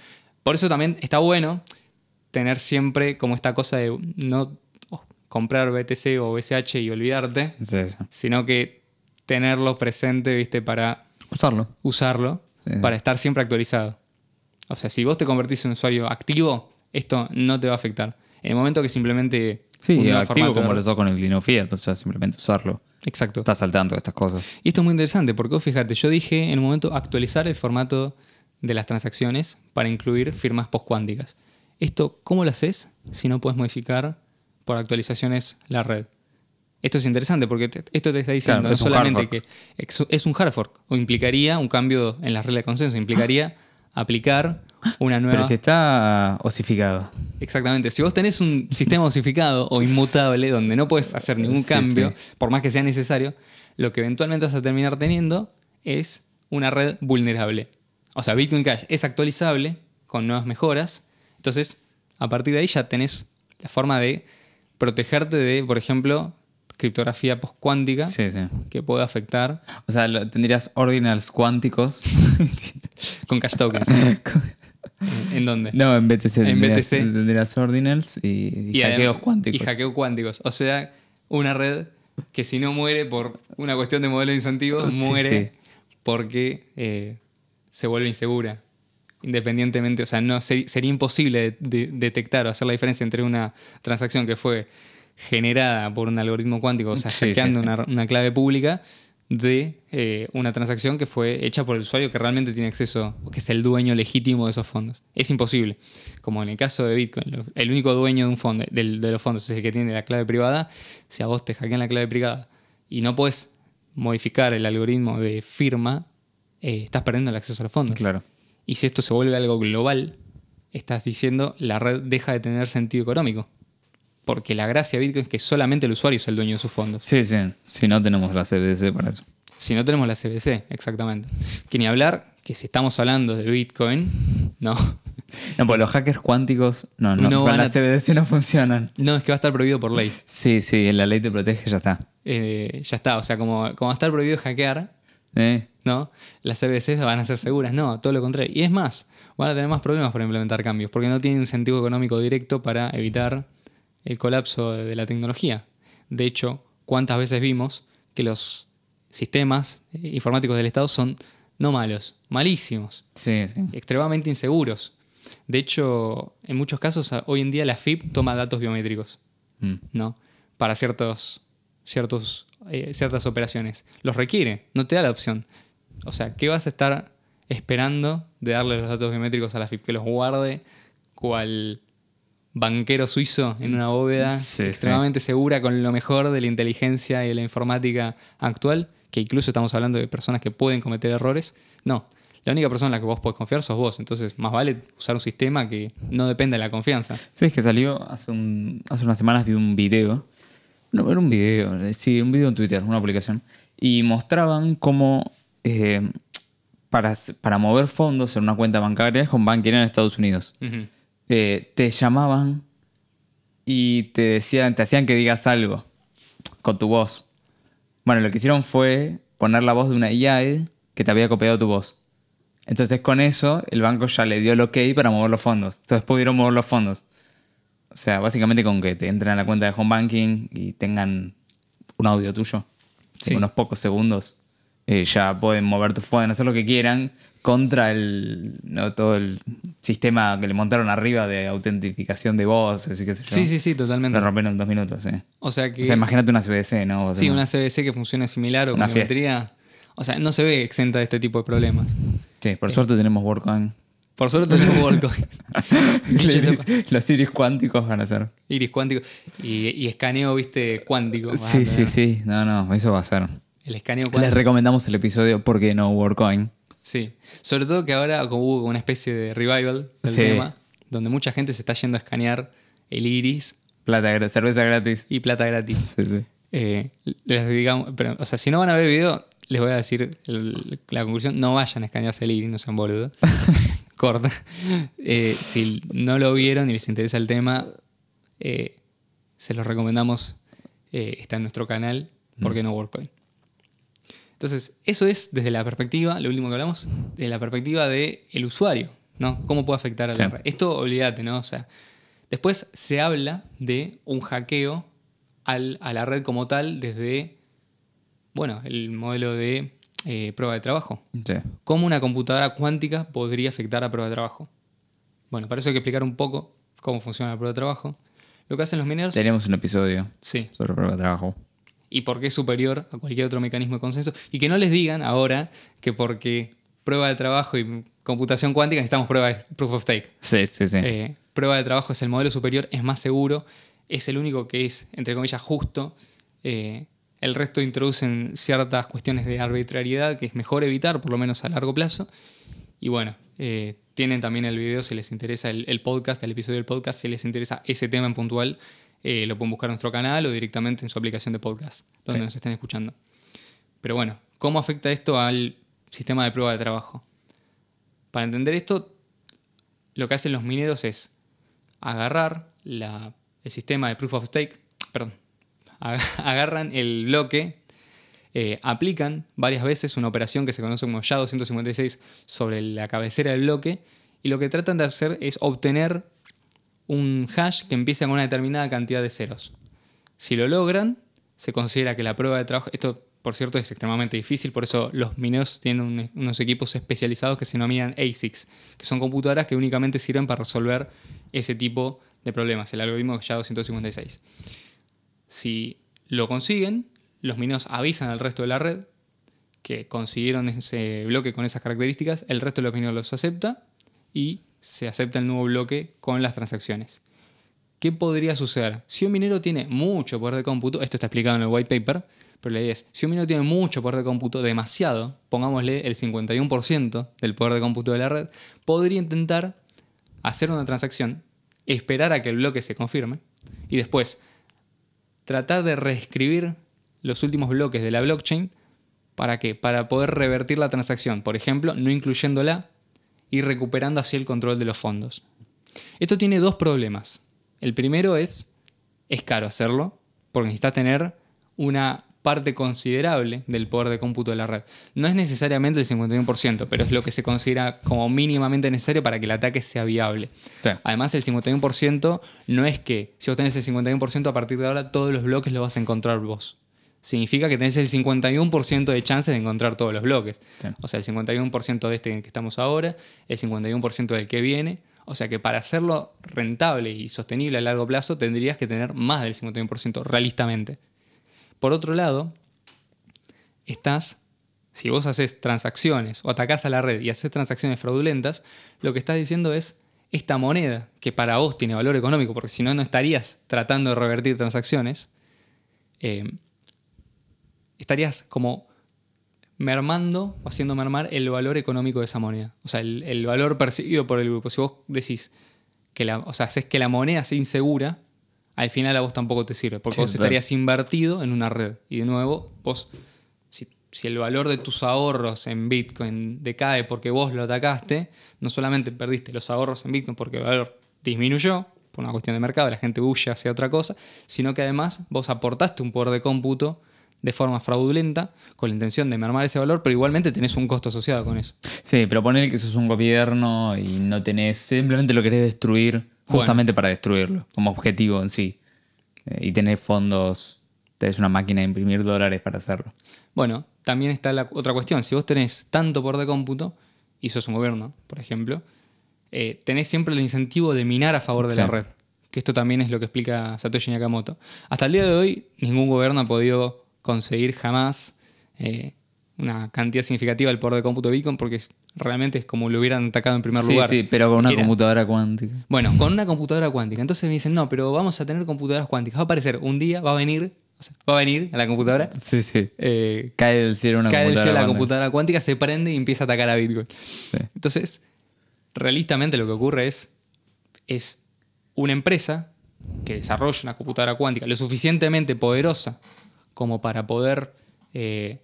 Por eso también está bueno tener siempre como esta cosa de no oh, comprar BTC o BCH y olvidarte, sino que tenerlo presente, ¿viste? Para Usarlo. usarlo, Sí. para estar siempre actualizado. O sea, si vos te convertís en un usuario activo, esto no te va a afectar. En el momento que simplemente Sí, activo formato como lo sos con el. O sea, simplemente usarlo. Exacto. Estás al tanto de estas cosas. Y esto es muy interesante porque vos fíjate, yo dije en un momento actualizar el formato de las transacciones para incluir firmas postcuánticas. Esto, ¿cómo lo haces si no puedes modificar por actualizaciones la red? Esto es interesante porque te- esto te está diciendo Claro, no es solamente que es un hard fork o implicaría un cambio en las reglas de consenso, implicaría aplicar una nueva... Pero si está osificado. Exactamente. Si vos tenés un sistema osificado o inmutable donde no puedes hacer ningún Sí, cambio, sí. por más que sea necesario, lo que eventualmente vas a terminar teniendo es una red vulnerable. O sea, Bitcoin Cash es actualizable con nuevas mejoras. Entonces, a partir de ahí ya tenés la forma de protegerte de, por ejemplo, criptografía postcuántica Sí, sí. que puede afectar O sea, tendrías ordinals cuánticos. con cash tokens. ¿En dónde? no, en BTC. En tendrías, BTC. tendrías ordinals y, y hackeos cuánticos. Y hackeos cuánticos. O sea, una red que si no muere por una cuestión de modelo de incentivos, Sí, muere porque eh, se vuelve insegura. Independientemente, o sea, no, ser- sería imposible de- de- detectar o hacer la diferencia entre una transacción que fue generada por un algoritmo cuántico, o sea, Sí, hackeando sí. Una, una clave pública, de eh, una transacción que fue hecha por el usuario que realmente tiene acceso, que es el dueño legítimo de esos fondos. Es imposible. Como en el caso de Bitcoin, el único dueño de un fondo, del- de los fondos es el que tiene la clave privada. Si a vos te hackean la clave privada y no puedes modificar el algoritmo de firma, eh, estás perdiendo el acceso a los fondos. Claro. Y si esto se vuelve algo global, estás diciendo la red deja de tener sentido económico. Porque la gracia de Bitcoin es que solamente el usuario es el dueño de sus fondos. Sí, sí. Si no tenemos la CBDC para eso. Si no tenemos la CBC, exactamente. Que ni hablar que si estamos hablando de Bitcoin, no. No, pues los hackers cuánticos, no, no, No con van la a- CBDC no funcionan. No, es que va a estar prohibido por ley. Sí, sí, la ley te protege, ya está. Eh, ya está, o sea, como, como va a estar prohibido hackear, ¿Eh? ¿no? Las CBC van a ser seguras, no, todo lo contrario. Y es más, van a tener más problemas para implementar cambios, porque no tienen un sentido económico directo para evitar el colapso de la tecnología. De hecho, ¿cuántas veces vimos que los sistemas eh, informáticos del Estado son no malos, malísimos? Sí, sí. extremadamente inseguros. De hecho, en muchos casos hoy en día la FIP toma datos biométricos, Mm. ¿no? Para ciertos, ciertos, eh, ciertas operaciones. Los requiere, no te da la opción. O sea, ¿qué vas a estar esperando de darle los datos biométricos a la FIP? Que los guarde cual banquero suizo en una bóveda Sí, sí. extremadamente segura con lo mejor de la inteligencia y de la informática actual. que incluso estamos hablando de personas que pueden cometer errores. No, la única persona en la que vos podés confiar sos vos. Entonces, más vale usar un sistema que no depende de la confianza. Sí, es que salió hace, un, hace unas semanas vi un video. No, era un video, sí, un video en Twitter, una aplicación. Y mostraban cómo eh, para, para mover fondos en una cuenta bancaria con Bankier en Estados Unidos. Ujú. Eh, te llamaban y te decían, te hacían que digas algo con tu voz. Bueno, lo que hicieron fue poner la voz de una IA que te había copiado tu voz. Entonces con eso el banco ya le dio el ok para mover los fondos. Entonces pudieron mover los fondos. O sea, básicamente con que te entren a la cuenta de home banking y tengan un audio tuyo, Sí. en unos pocos segundos, eh, ya pueden mover tu pueden hacer lo que quieran contra el no, todo el sistema que le montaron arriba de autentificación de voces y qué sé yo. Sí, sí, sí, totalmente. Lo rompieron en dos minutos, sí. O sea que. O sea, imagínate una CBC, ¿no? Sí, una CBC que funcione similar o con biometría. O sea, no se ve exenta de este tipo de problemas. Sí, por suerte tenemos WorkCoin. Por suerte tenemos sea- los, iris cuánticos van a ser. Iris cuántico y, y escaneo, viste, cuántico. vas a Sí, sí, sí. No, no, eso va a ser. El escaneo Les cuántico. recomendamos el episodio ¿Por qué no WorkCoin? Sí. Sobre todo que ahora hubo una especie de revival del Sí. tema, donde mucha gente se está yendo a escanear el iris Plata, cerveza gratis. y plata gratis. Sí, sí. Eh, les digamos, pero, o sea, si no van a ver el video, les voy a decir el- la conclusión: no vayan a escanearse el iris, no sean boludos. Corta. Eh, si no lo vieron y les interesa el tema, eh, se los recomendamos. eh, está en nuestro canal, ¿por qué no WorkCoin? Entonces, eso es desde la perspectiva, lo último que hablamos, de la perspectiva del el usuario, ¿no? ¿Cómo puede afectar a la red? Esto, olvídate, ¿no? O sea, después se habla de un hackeo al- a la red como tal desde, bueno, el modelo de eh, prueba de trabajo. Sí. ¿Cómo una computadora cuántica podría afectar a prueba de trabajo? Bueno, para eso hay que explicar un poco cómo funciona la prueba de trabajo. Lo que hacen los mineros... Tenemos un episodio Sí, sobre prueba de trabajo. Y por qué es superior a cualquier otro mecanismo de consenso. Y que no les digan ahora que porque prueba de trabajo y computación cuántica necesitamos prueba de proof of stake. Sí, sí, sí. Eh, prueba de trabajo es el modelo superior, es más seguro, es el único que es, entre comillas, justo. Eh, el resto introducen ciertas cuestiones de arbitrariedad que es mejor evitar, por lo menos a largo plazo. Y bueno, eh, tienen también el video si les interesa el, el podcast, el episodio del podcast, si les interesa ese tema en puntual, eh, lo pueden buscar en nuestro canal o directamente en su aplicación de podcast, donde Sí. nos estén escuchando. Pero bueno, ¿cómo afecta esto al sistema de prueba de trabajo? Para entender esto, lo que hacen los mineros es agarrar la- el sistema de proof of stake, perdón, ag- agarran el bloque, eh, aplican varias veces una operación que se conoce como SHA-256 sobre la cabecera del bloque y lo que tratan de hacer es obtener un hash que empiece con una determinada cantidad de ceros. Si lo logran, se considera que la prueba de trabajo, esto por cierto es extremadamente difícil, por eso los mineros tienen un- unos equipos especializados que se denominan ASICs, que son computadoras que únicamente sirven para resolver ese tipo de problemas, el algoritmo SHA-256. Si lo consiguen, los mineros avisan al resto de la red que consiguieron ese bloque con esas características, el resto de los mineros los acepta y se acepta el nuevo bloque con las transacciones. ¿Qué podría suceder? Si un minero tiene mucho poder de cómputo, esto está explicado en el white paper, pero la idea es, si un minero tiene mucho poder de cómputo, demasiado, pongámosle el 51% del poder de cómputo de la red, podría intentar hacer una transacción, esperar a que el bloque se confirme y después tratar de reescribir los últimos bloques de la blockchain para qué? Para poder revertir la transacción, por ejemplo, no incluyéndola y recuperando así el control de los fondos. Esto tiene dos problemas. El primero es, es caro hacerlo, porque necesitas tener una parte considerable del poder de cómputo de la red. No es necesariamente el 51%, pero es lo que se considera como mínimamente necesario para que el ataque sea viable. Sí. Además, el 51% no es que si vos tenés el 51% a partir de ahora, todos los bloques los vas a encontrar vos. Significa que tenés el 51% de chances de encontrar todos los bloques. Sí. O sea, el 51% de este en el que estamos ahora, el 51% del que viene. O sea que para hacerlo rentable y sostenible a largo plazo tendrías que tener más del 51% realistamente. Por otro lado, estás, si vos haces transacciones o atacás a la red y haces transacciones fraudulentas, lo que estás diciendo es, esta moneda, que para vos tiene valor económico, porque si no, no estarías tratando de revertir transacciones, eh, estarías como mermando o haciendo mermar el valor económico de esa moneda. O sea, el, el valor percibido por el grupo. Si vos decís que la, o sea, haces que la moneda sea insegura, al final a vos tampoco te sirve, porque Sí, vos estarías invertido en una red. Y de nuevo, vos, si, si el valor de tus ahorros en Bitcoin decae porque vos lo atacaste, no solamente perdiste los ahorros en Bitcoin porque el valor disminuyó por una cuestión de mercado, la gente huye hacia otra cosa, sino que además vos aportaste un poder de cómputo de forma fraudulenta con la intención de mermar ese valor, pero igualmente tenés un costo asociado con eso. Sí, pero poner que sos un gobierno y no tenés. Simplemente lo querés destruir justamente para destruirlo, como objetivo en sí. Eh, y tenés fondos. Tenés una máquina de imprimir dólares para hacerlo. Bueno, también está la otra cuestión. Si vos tenés tanto poder de cómputo, y sos un gobierno, por ejemplo, eh, tenés siempre el incentivo de minar a favor de la red. Que esto también es lo que explica Satoshi Nakamoto. Hasta el día de hoy, ningún gobierno ha podido conseguir jamás eh, una cantidad significativa del poder de cómputo de Bitcoin porque es- realmente es como lo hubieran atacado en primer Sí, lugar. sí, pero con una Era- computadora cuántica. Bueno, con una computadora cuántica. Entonces me dicen, no, pero vamos a tener computadoras cuánticas. Va a aparecer un día, va a venir, o sea, va a venir a la computadora, Sí, sí. eh, Cae del cielo una cae del computadora. cielo la computadora cuántica, se prende y empieza a atacar a Bitcoin. Sí. Entonces, realistamente lo que ocurre es, es una empresa que desarrolla una computadora cuántica lo suficientemente poderosa como para poder, eh,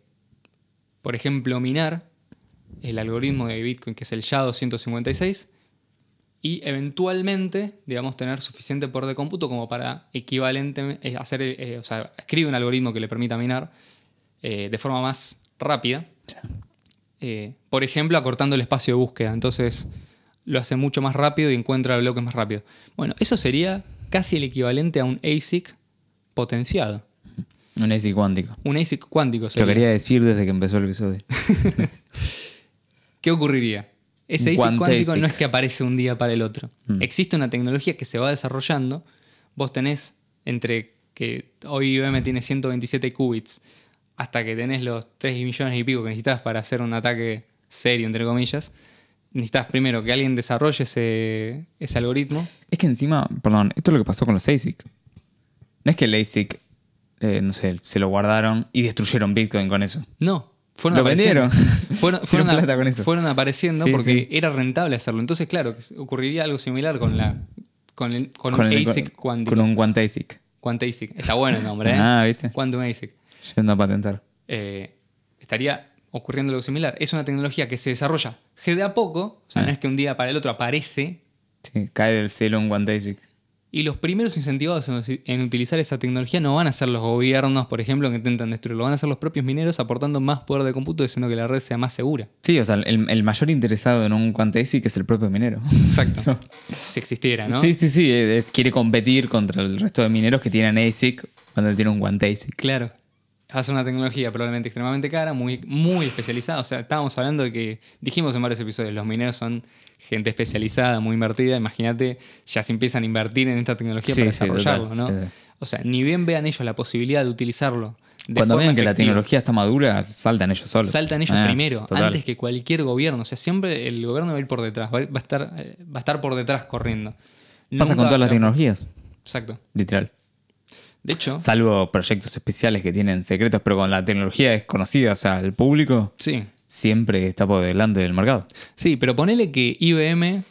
por ejemplo, minar el algoritmo de Bitcoin, que es el SHA-256, y eventualmente, digamos, tener suficiente poder de cómputo como para equivalente, eh, hacer, eh, o sea, escribe un algoritmo que le permita minar eh, de forma más rápida. Eh, por ejemplo, acortando el espacio de búsqueda. Entonces lo hace mucho más rápido y encuentra bloques más rápido. Bueno, eso sería casi el equivalente a un ASIC potenciado. Un ASIC cuántico. Un ASIC cuántico Lo sería. quería decir desde que empezó el episodio. ¿Qué ocurriría? Ese ASIC cuántico no es que aparece un día para el otro. Mm. Existe una tecnología que se va desarrollando. Vos tenés entre que hoy IBM tiene 127 qubits hasta que tenés los 3 millones y pico que necesitas para hacer un ataque serio, entre comillas. Necesitas primero que alguien desarrolle ese, ese algoritmo. Es que encima, perdón, esto es lo que pasó con los ASIC. No es que el ASIC, eh, no sé, se lo guardaron y destruyeron Bitcoin con eso. No, fueron Lo apareciendo. vendieron. Fueron, Hicieron fueron a- plata con eso. fueron apareciendo Sí, porque sí. era rentable hacerlo. Entonces, claro, que ocurriría algo similar con la con, el, con, Con un el- ASIC cuántico. Con un Quant ASIC. Quant ASIC. Está bueno el nombre, ¿eh? Ah, ¿viste? Quantum ASIC. Yendo a patentar. Eh, estaría ocurriendo algo similar. Es una tecnología que se desarrolla de a poco, o sea, Ah. no es que un día para el otro aparece, Sí, cae del cielo un Quant ASIC. Y los primeros incentivados en, en utilizar esa tecnología no van a ser los gobiernos, por ejemplo, que intentan destruirlo, van a ser los propios mineros aportando más poder de cómputo, haciendo que la red sea más segura. Sí, o sea, el, el mayor interesado en un Quant ASIC es el propio minero. Exacto. si existiera, ¿no? Sí, sí, sí. es- quiere competir contra el resto de mineros que tienen ASIC cuando tiene un Quant ASIC. Claro. Va a ser una tecnología probablemente extremadamente cara, muy, muy especializada. O sea, estábamos hablando de que, dijimos en varios episodios, los mineros son gente especializada, muy invertida. Imagínate, ya se empiezan a invertir en esta tecnología Sí, para sí, desarrollarlo, total, ¿no? sí. O sea, ni bien vean ellos la posibilidad de utilizarlo. De Cuando vean que la tecnología está madura, saltan ellos solos. Saltan ellos Ah, primero, total. antes que cualquier gobierno. O sea, siempre el gobierno va a ir por detrás, va a, estar, eh, va a estar por detrás corriendo. Pasa Nunca con todas las tecnologías, Exacto. literal. De hecho, Salvo proyectos especiales que tienen secretos, pero con la tecnología es conocida, o sea, el público sí. Siempre está por delante del mercado. Sí, pero ponele que IBM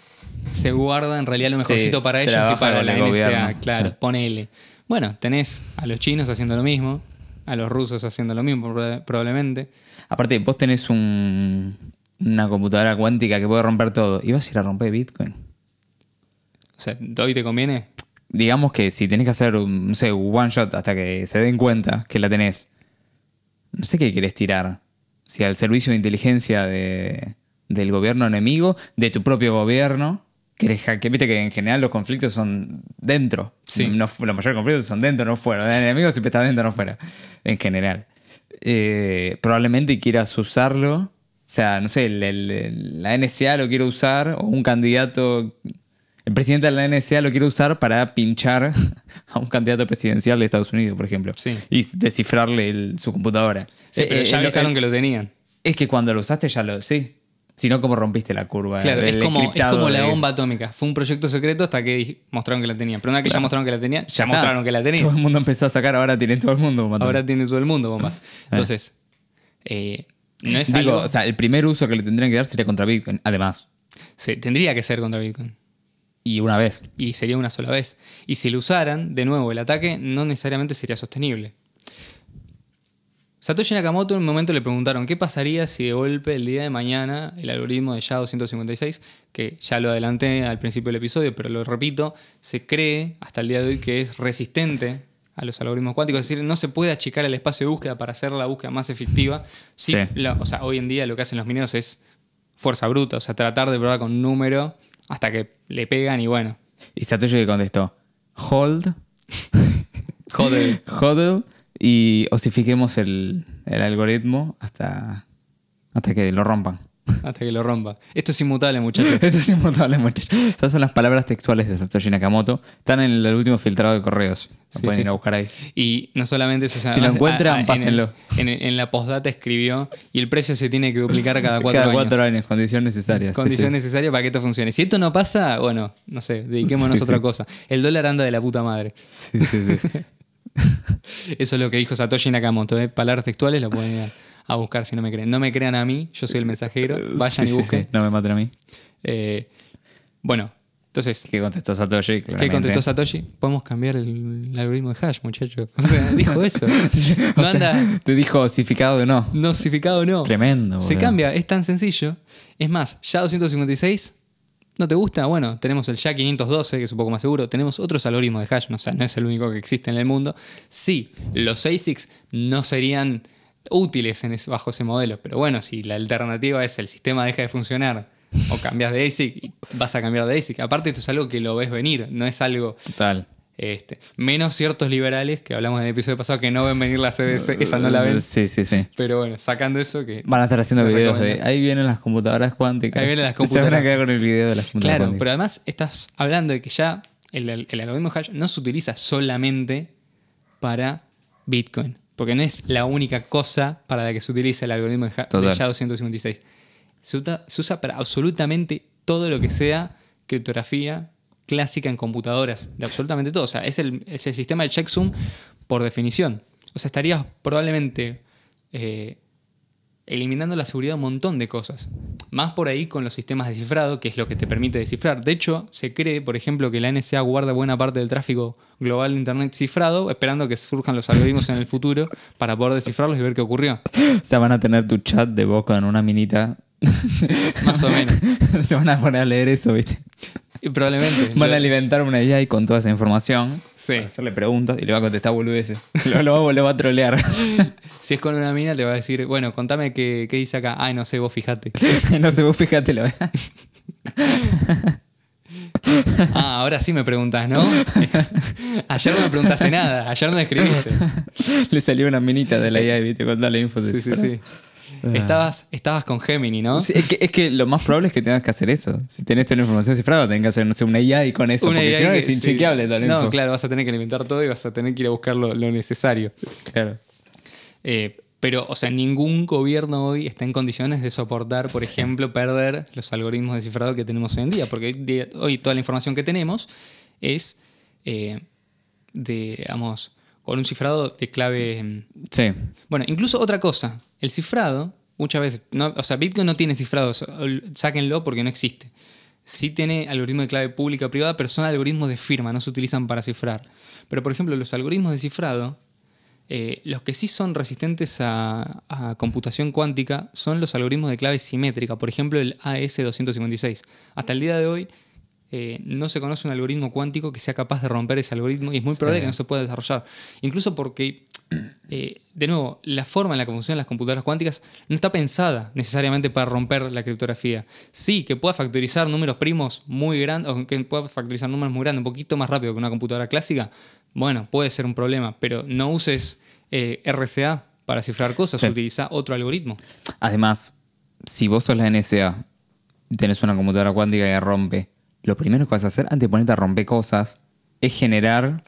se guarda en realidad lo Sí, mejorcito para ellos y para la NSA. Claro, sí. ponele. Bueno, tenés a los chinos haciendo lo mismo, a los rusos haciendo lo mismo proba- probablemente. Aparte, vos tenés un- una computadora cuántica que puede romper todo y vas a ir a romper Bitcoin. O sea, ¿hoy te conviene? Digamos que si tenés que hacer un, no sé, un one shot hasta que se den cuenta que la tenés, no sé qué querés tirar. Si al servicio de inteligencia de- del gobierno enemigo, de tu propio gobierno, hackear. Viste que en general los conflictos son dentro. Sí. No, los mayores conflictos son dentro, no fuera. El enemigo siempre está dentro, no fuera. En general. Eh, probablemente quieras usarlo. O sea, no sé, el- el- el- la NSA lo quiere usar, o un candidato el presidente de la NSA lo quiere usar para pinchar a un candidato presidencial de Estados Unidos, por ejemplo. Sí. Y descifrarle el- su computadora. Sí, Eh, pero eh, ya avisaron el- que lo tenían. Es que cuando lo usaste ya lo... Sí. Si no, ¿cómo rompiste la curva? Claro, es como, es como la de- bomba atómica. Fue un proyecto secreto hasta que mostraron que la tenían. Pero una vez que ya mostraron que la tenían, ya, mostraron que la tenían. Todo el mundo empezó a sacar, ahora tiene todo el mundo. bomba Ahora tiene todo el mundo bombas. Entonces, eh, no es Digo, algo... o sea, el primer uso que le tendrían que dar sería contra Bitcoin, además. se- tendría que ser contra Bitcoin. Y una vez. y sería una sola vez. Y si lo usaran, de nuevo, el ataque no necesariamente sería sostenible. Satoshi Nakamoto en un momento le preguntaron qué pasaría si de golpe el día de mañana el algoritmo de SHA-256, que ya lo adelanté al principio del episodio, pero lo repito, se cree hasta el día de hoy que es resistente a los algoritmos cuánticos, es decir, no se puede achicar el espacio de búsqueda para hacer la búsqueda más efectiva. Sí, Sí. la- o sea, hoy en día lo que hacen los mineros es fuerza bruta, o sea, tratar de probar con número hasta que le pegan y bueno, Y Satoshi que contestó, hold, joder. hodl, y osifiquemos el, el algoritmo hasta, hasta que lo rompan. Hasta que lo rompa. Esto es inmutable, muchachos. Esto es inmutable, muchachos. Estas son las palabras textuales de Satoshi Nakamoto. Están en el último filtrado de correos. Lo Sí, pueden sí, ir a buscar ahí. Y no solamente eso, o sea, Si lo además, encuentran, a- a- en pásenlo. el- En, en la postdata escribió, y el precio se tiene que duplicar cada cuatro Cada años. cuatro años, condición necesaria. Condición sí. necesaria para que esto funcione. Si esto no pasa, bueno, no sé, dediquémonos a otra cosa. El dólar anda de la puta madre. Sí, sí, sí. Eso es lo que dijo Satoshi Nakamoto. ¿eh? Palabras textuales lo pueden ir a, a buscar si no me creen. No me crean a mí, yo soy el mensajero. Vayan Sí, y busquen. sí. No me maten a mí. Eh, bueno, entonces, ¿Qué contestó Satoshi? ¿Qué contestó Satoshi? Podemos cambiar el, el algoritmo de hash, muchacho. O sea, dijo eso. O No sea, anda Te dijo osificado de no. nosificado, no. Tremendo. Se cambia, es tan sencillo. Es más, ya 256, ¿no te gusta? Bueno, tenemos el ya 512, que es un poco más seguro. Tenemos otros algoritmos de hash, o sea, no es el único que existe en el mundo. Sí, los ASICs no serían útiles en ese- bajo ese modelo, pero bueno, si la alternativa es el sistema deja de funcionar o cambias de ASIC, vas a cambiar de ASIC. Aparte, esto es algo que lo ves venir, no es algo Total. este, menos ciertos liberales que hablamos en el episodio pasado que no ven venir la CBC, esa no la ven. Sí, sí, sí. Pero bueno, sacando eso que. Van a estar haciendo videos de ahí vienen las computadoras cuánticas. Ahí vienen las Se van computadoras. a quedar con el video de las computadoras Claro, cuánticas. pero además estás hablando de que ya el, el algoritmo hash no se utiliza solamente para Bitcoin. Porque no es la única cosa para la que se utiliza el algoritmo de, ha- de Total. SHA-256. Se, usa para absolutamente todo lo que sea criptografía clásica en computadoras. De absolutamente todo. O sea, es el, es el sistema del checksum por definición. O sea, estarías probablemente eh, eliminando la seguridad de un montón de cosas. Más por ahí con los sistemas de cifrado, que es lo que te permite descifrar. De hecho, se cree, por ejemplo, que la NSA guarda buena parte del tráfico global de Internet cifrado, esperando que surjan los algoritmos en el futuro para poder descifrarlos y ver qué ocurrió. O sea, van a tener tu chat de voz con una minita. Más o menos. Se van a poner a leer eso, ¿viste? Probablemente. Van a alimentar una AI con toda esa información. Sí. Para hacerle preguntas y le va a contestar boludeces. Lo, lo, lo va a trolear. Si es con una mina, te va a decir, bueno, contame qué, qué dice acá. Ay, no sé, vos fijate. no sé, vos fíjate la verdad. Ah, ahora sí me preguntas, ¿no? Ayer no me preguntaste nada, ayer no escribiste. Le salió una minita de la AI, ¿viste? Con darle info. de Sí, sí, sí. Estabas, estabas con Gemini, ¿no? Sí, es, que, es que lo más probable es que tengas que hacer eso. Si tenés toda la información cifrada, tenés que hacer, no sé, una AI con eso. Una porque si no es sí. inchequeable No, info. claro, vas a tener que alimentar todo y vas a tener que ir a buscar lo, lo necesario. Claro. Eh, pero, o sea, ningún gobierno hoy está en condiciones de soportar, por ejemplo, perder los algoritmos de cifrado que tenemos hoy en día. Porque hoy toda la información que tenemos es eh, de, digamos, con un cifrado de clave. mm, Sí. Bueno, incluso otra cosa. El cifrado, muchas veces. No, o sea, Bitcoin no tiene cifrado. Sáquenlo porque no existe. Sí tiene algoritmo de clave pública o privada, pero son algoritmos de firma, no se utilizan para cifrar. Pero, por ejemplo, los algoritmos de cifrado, eh, los que sí son resistentes a, a computación cuántica son los algoritmos de clave simétrica, por ejemplo, el AS256. Hasta el día de hoy eh, no se conoce un algoritmo cuántico que sea capaz de romper ese algoritmo y es muy Sí. probable que no se pueda desarrollar. Incluso porque eh, de nuevo, la forma en la que funcionan las computadoras cuánticas no está pensada necesariamente para romper la criptografía. Sí, que pueda factorizar números primos muy grandes, o que pueda factorizar números muy grandes un poquito más rápido que una computadora clásica, bueno, puede ser un problema, pero no uses eh, RCA para cifrar cosas, Sí. utiliza otro algoritmo. Además, si vos sos la NSA y tenés una computadora cuántica que rompe, lo primero que vas a hacer antes de ponerte a romper cosas es generar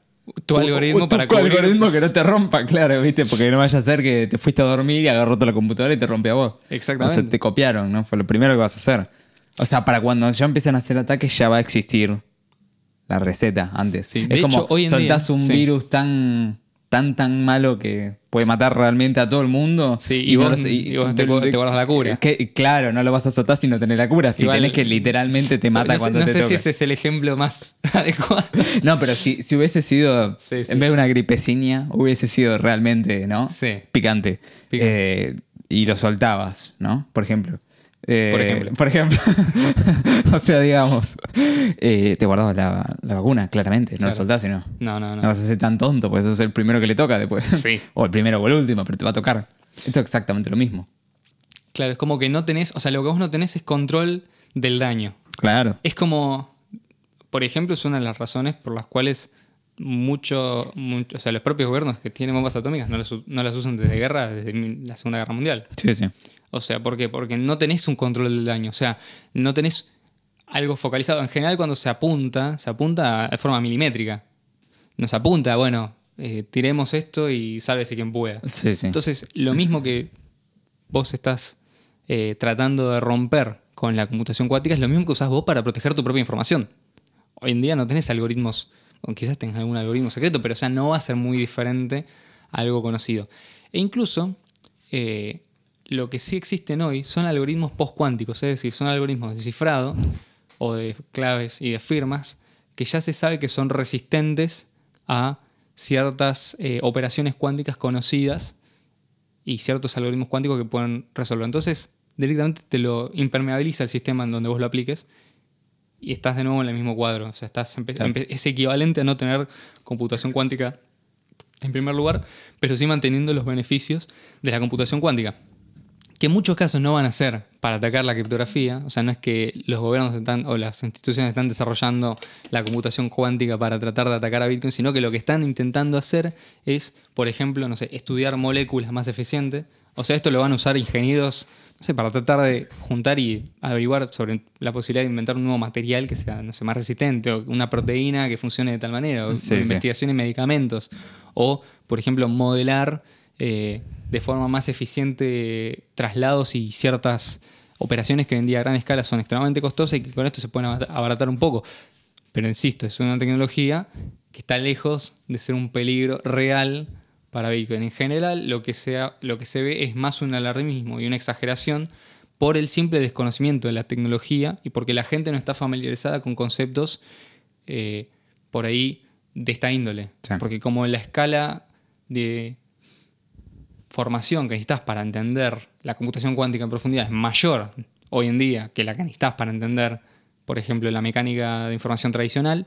Tu algoritmo tu para cubrir- algoritmo que no te rompa, claro, ¿viste? Porque no vaya a ser que te fuiste a dormir y agarró toda la computadora y te rompe a vos. Exactamente. O sea, te copiaron, ¿no? Fue lo primero que vas a hacer. O sea, para cuando ya empiecen a hacer ataques ya va a existir la receta antes. Sí, es de como hecho, hoy en soltás día- un sí. virus tan tan tan malo que puede matar realmente a todo el mundo. Sí, y no vos- y vos te- te guardas la cura. Que- claro, no lo vas a soltar si no tenés la cura. Si Igual- tenés que literalmente te mata no sé, cuando no te sé toca. si ese es el ejemplo más adecuado. No, pero si, si hubiese sido, Sí, sí. en vez de una gripeciña, hubiese sido realmente, ¿no? Sí. Picante. Picante. Eh, y lo soltabas, ¿no? Por ejemplo. Eh, Por ejemplo. Por ejemplo. o sea, digamos, eh, te guardabas la, la vacuna, claramente. No Claro. lo soltás, no. No, no, No no. vas a ser tan tonto, porque sos el primero que le toca después. Sí. o el primero o el último, pero te va a tocar. Esto es exactamente lo mismo. Claro, es como que no tenés, o sea, lo que vos no tenés es control del daño. Claro. Es como, por ejemplo, es una de las razones por las cuales mucho, mucho- o sea, los propios gobiernos que tienen bombas atómicas no las, no las usan desde guerra, desde la Segunda Guerra Mundial. Sí, sí. O sea, ¿por qué? Porque no tenés un control del daño. O sea, no tenés algo focalizado. En general, cuando se apunta, se apunta de forma milimétrica. Nos apunta, bueno, eh, tiremos esto y sálvese quien pueda. Sí, sí. Entonces, lo mismo que vos estás eh, tratando de romper con la computación cuántica es lo mismo que usás vos para proteger tu propia información. Hoy en día no tenés algoritmos, o quizás tengas algún algoritmo secreto, pero o sea, no va a ser muy diferente a algo conocido. E incluso, eh, lo que sí existen hoy son algoritmos postcuánticos, es decir, son algoritmos de cifrado o de claves y de firmas que ya se sabe que son resistentes a ciertas eh, operaciones cuánticas conocidas y ciertos algoritmos cuánticos que pueden resolver. Entonces, directamente te lo impermeabiliza el sistema en donde vos lo apliques y estás de nuevo en el mismo cuadro. O sea, estás Claro. es equivalente a no tener computación cuántica en primer lugar, pero sí manteniendo los beneficios de la computación cuántica. Que en muchos casos no van a ser para atacar la criptografía, o sea, no es que los gobiernos están, o las instituciones están desarrollando la computación cuántica para tratar de atacar a Bitcoin, sino que lo que están intentando hacer es, por ejemplo, no sé, estudiar moléculas más eficientes. O sea, esto lo van a usar ingenieros, no sé, para tratar de juntar y averiguar sobre la posibilidad de inventar un nuevo material que sea, no sé, más resistente, o una proteína que funcione de tal manera, o Sí, sí. investigación en medicamentos, o, por ejemplo, modelar eh, de forma más eficiente traslados y ciertas operaciones que hoy en día a gran escala son extremadamente costosas y que con esto se pueden abaratar un poco. Pero insisto, es una tecnología que está lejos de ser un peligro real para Bitcoin. En general, lo que, sea, lo que se ve es más un alarmismo y una exageración por el simple desconocimiento de la tecnología y porque la gente no está familiarizada con conceptos eh, por ahí de esta índole. Sí. Porque como la escala de formación que necesitas para entender la computación cuántica en profundidad es mayor hoy en día que la que necesitas para entender, por ejemplo, la mecánica de información tradicional,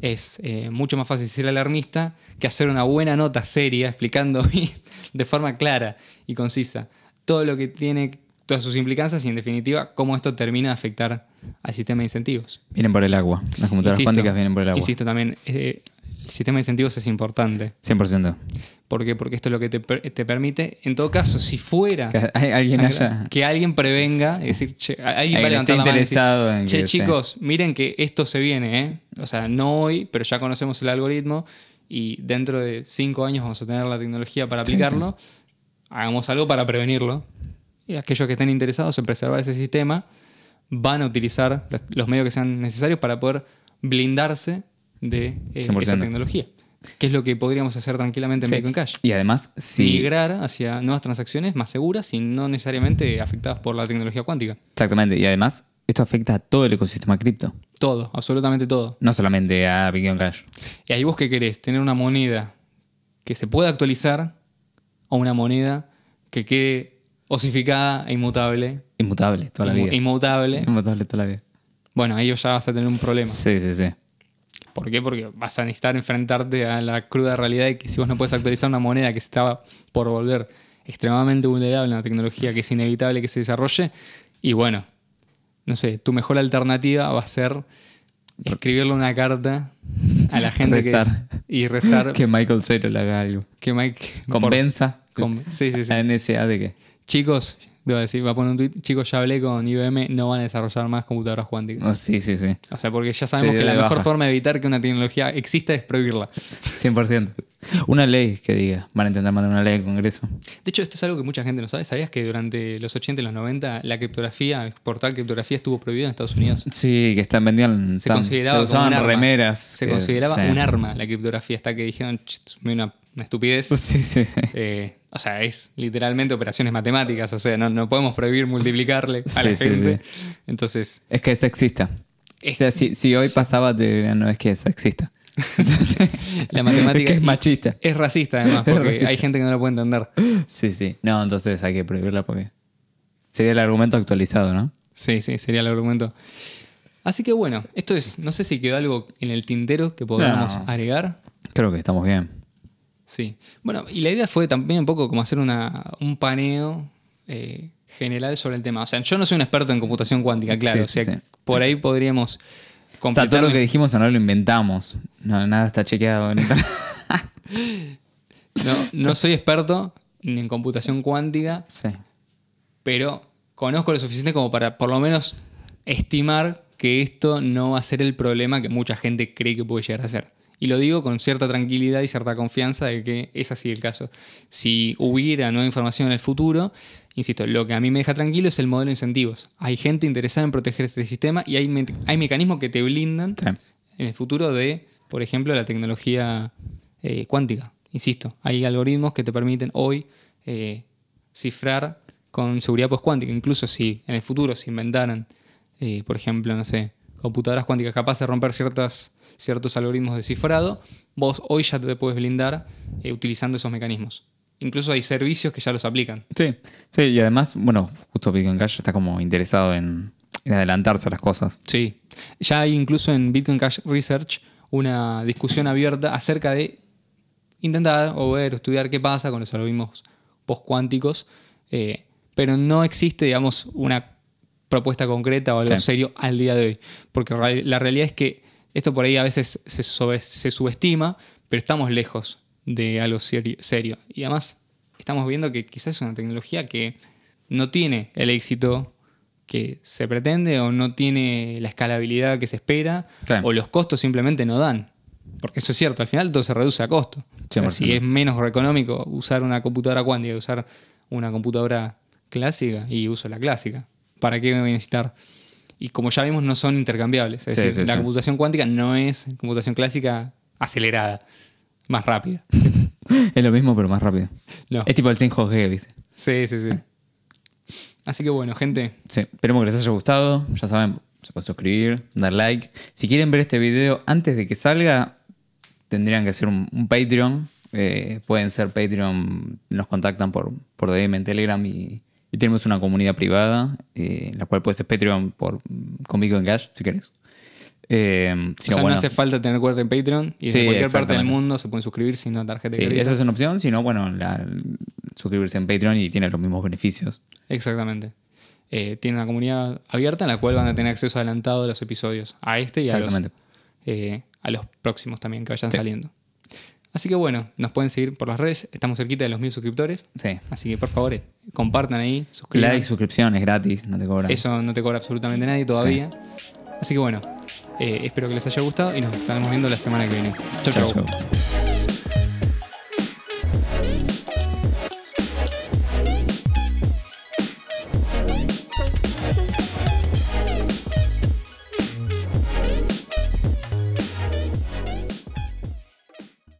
es eh, mucho más fácil ser alarmista que hacer una buena nota seria explicando de forma clara y concisa todo lo que tiene, todas sus implicancias y en definitiva cómo esto termina de afectar al sistema de incentivos. Vienen por el agua. Las computadoras Insisto, cuánticas vienen por el agua. Insisto también, eh, el sistema de incentivos es importante. 100%. ¿Por qué? Porque esto es lo que te, te permite, en todo caso, si fuera Que alguien tan haya. gra- que alguien prevenga, es decir, che, alguien va a levantar la mano y decir, interesado en che, que chicos, miren que esto se viene, ¿eh? O sea, no hoy, pero ya conocemos el algoritmo y dentro de cinco años vamos a tener la tecnología para Sí, aplicarlo. Hagamos algo para prevenirlo. Y aquellos que estén interesados en preservar ese sistema van a utilizar los medios que sean necesarios para poder blindarse de eh, 100%. esa tecnología. Que es lo que podríamos hacer tranquilamente en Sí. Bitcoin Cash Y además, si. migrar hacia nuevas transacciones más seguras y no necesariamente afectadas por la tecnología cuántica. Exactamente. Y además, esto afecta a todo el ecosistema cripto. Todo, absolutamente todo. No solamente a Bitcoin Cash. Y ahí vos qué querés, tener una moneda que se pueda actualizar o una moneda que quede osificada e inmutable. Inmutable toda la Inmu- vida. Inmutable. Inmutable toda la vida. Bueno, ahí ya vas a tener un problema. Sí, sí, sí. ¿Por qué? Porque vas a necesitar enfrentarte a la cruda realidad de que si vos no puedes actualizar una moneda que se estaba por volver extremadamente vulnerable a una tecnología que es inevitable que se desarrolle, y bueno, no sé, tu mejor alternativa va a ser escribirle una carta a la gente Rezar. que y rezar Que Michael Cero le haga algo. que Mike Convenza con- sí, sí, sí. a NSA de que. Chicos, debo decir, va a poner un tweet, chicos, ya hablé con IBM, no van a desarrollar más computadoras cuánticas. Oh, sí, sí, sí. O sea, porque ya sabemos que la mejor forma de evitar que una tecnología exista es prohibirla. 100%. Una ley que diga. Van a intentar mandar una ley al Congreso. De hecho, esto es algo que mucha gente no sabe. ¿Sabías que durante los 80 y los 90 la criptografía, exportar criptografía estuvo prohibida en Estados Unidos? Sí, que están vendiendo. Se consideraba usaban como un arma. remeras. Se consideraba sí. un arma la criptografía hasta que dijeron, "Ch, es una una estupidez. Sí, sí, sí. Eh, o sea, es literalmente operaciones matemáticas, o sea, no, no podemos prohibir multiplicarle a la gente. Entonces, Es que es sexista. Es- o sea, si, si hoy pasaba, te dirían, no es que es sexista. la matemática es que es machista. es racista además, porque racista. hay gente que no lo puede entender. Sí, sí. No, entonces hay que prohibirla porque sería el argumento actualizado, ¿no? Sí, sí, sería el argumento. Así que bueno, esto es, no sé si quedó algo en el tintero que podamos No. agregar. Creo que estamos bien. Sí. Bueno, y la idea fue también un poco como hacer una, un paneo eh, general sobre el tema. O sea, yo no soy un experto en computación cuántica, claro. Sí, o sea, sí. por ahí podríamos O sea, todo lo que dijimos no lo inventamos. No, nada está chequeado. no, no soy experto ni en computación cuántica, sí. pero conozco lo suficiente como para por lo menos estimar que esto no va a ser el problema que mucha gente cree que puede llegar a ser. Y lo digo con cierta tranquilidad y cierta confianza de que es así el caso. Si hubiera nueva información en el futuro, insisto, lo que a mí me deja tranquilo es el modelo de incentivos. Hay gente interesada en proteger este sistema y hay, me- hay mecanismos que te blindan Sí. en el futuro de, por ejemplo, la tecnología eh, cuántica. Insisto, hay algoritmos que te permiten hoy eh, cifrar con seguridad postcuántica. Incluso si en el futuro se inventaran, eh, por ejemplo, no sé, computadoras cuánticas capaces de romper ciertas, ciertos algoritmos de cifrado, vos hoy ya te puedes blindar eh, utilizando esos mecanismos. Incluso hay servicios que ya los aplican. Sí, sí, y además, bueno, justo Bitcoin Cash está como interesado en, en adelantarse a las cosas. Sí. Ya hay incluso en Bitcoin Cash Research una discusión abierta acerca de intentar o ver o estudiar qué pasa con los algoritmos postcuánticos, eh, pero no existe, digamos, una propuesta concreta o algo Sí. serio al día de hoy. Porque la realidad es que esto por ahí a veces se, sobre- se subestima, pero estamos lejos de algo serio, serio. Y además estamos viendo que quizás es una tecnología que no tiene el éxito que se pretende o no tiene la escalabilidad que se espera Sí. o los costos simplemente no dan. Porque eso es cierto, al final todo se reduce a costo. O sea, 100%. si es menos económico usar una computadora cuántica que usar una computadora clásica y uso la clásica. ¿Para qué me voy a necesitar? Y como ya vimos, no son intercambiables. Es Sí, decir, sí, la sí. computación cuántica no es computación clásica acelerada, más rápida. Es lo mismo, pero más rápido. No. Es tipo el 5G, ¿viste? Sí, sí, sí. Así que bueno, gente, Sí, esperemos que les haya gustado. Ya saben, se pueden suscribir, dar like. Si quieren ver este video antes de que salga, tendrían que hacer un, un Patreon. Eh, pueden ser Patreon, nos contactan por, por DM en Telegram y, y tenemos una comunidad privada, eh, la cual puede ser Patreon por, con Bitcoin Cash, si querés. Eh, o sea, bueno, no hace falta tener cuenta en Patreon y Sí, desde cualquier parte del mundo se pueden suscribir sin una tarjeta sí, de crédito. esa es una opción. Si no, bueno, la- suscribirse en Patreon y tiene los mismos beneficios. Exactamente. Eh, tiene una comunidad abierta en la cual van a tener acceso adelantado a los episodios, a este y a los, eh, a los próximos también que vayan Sí. saliendo. Así que bueno, nos pueden seguir por las redes, estamos cerquita de los mil suscriptores, Sí. así que por favor eh, compartan ahí, suscriban. Like, suscripción, es gratis, no te cobran. Eso no te cobra absolutamente nadie todavía. Así que bueno, eh, espero que les haya gustado y nos estaremos viendo la semana que viene. Chau, Chau, chau. chau.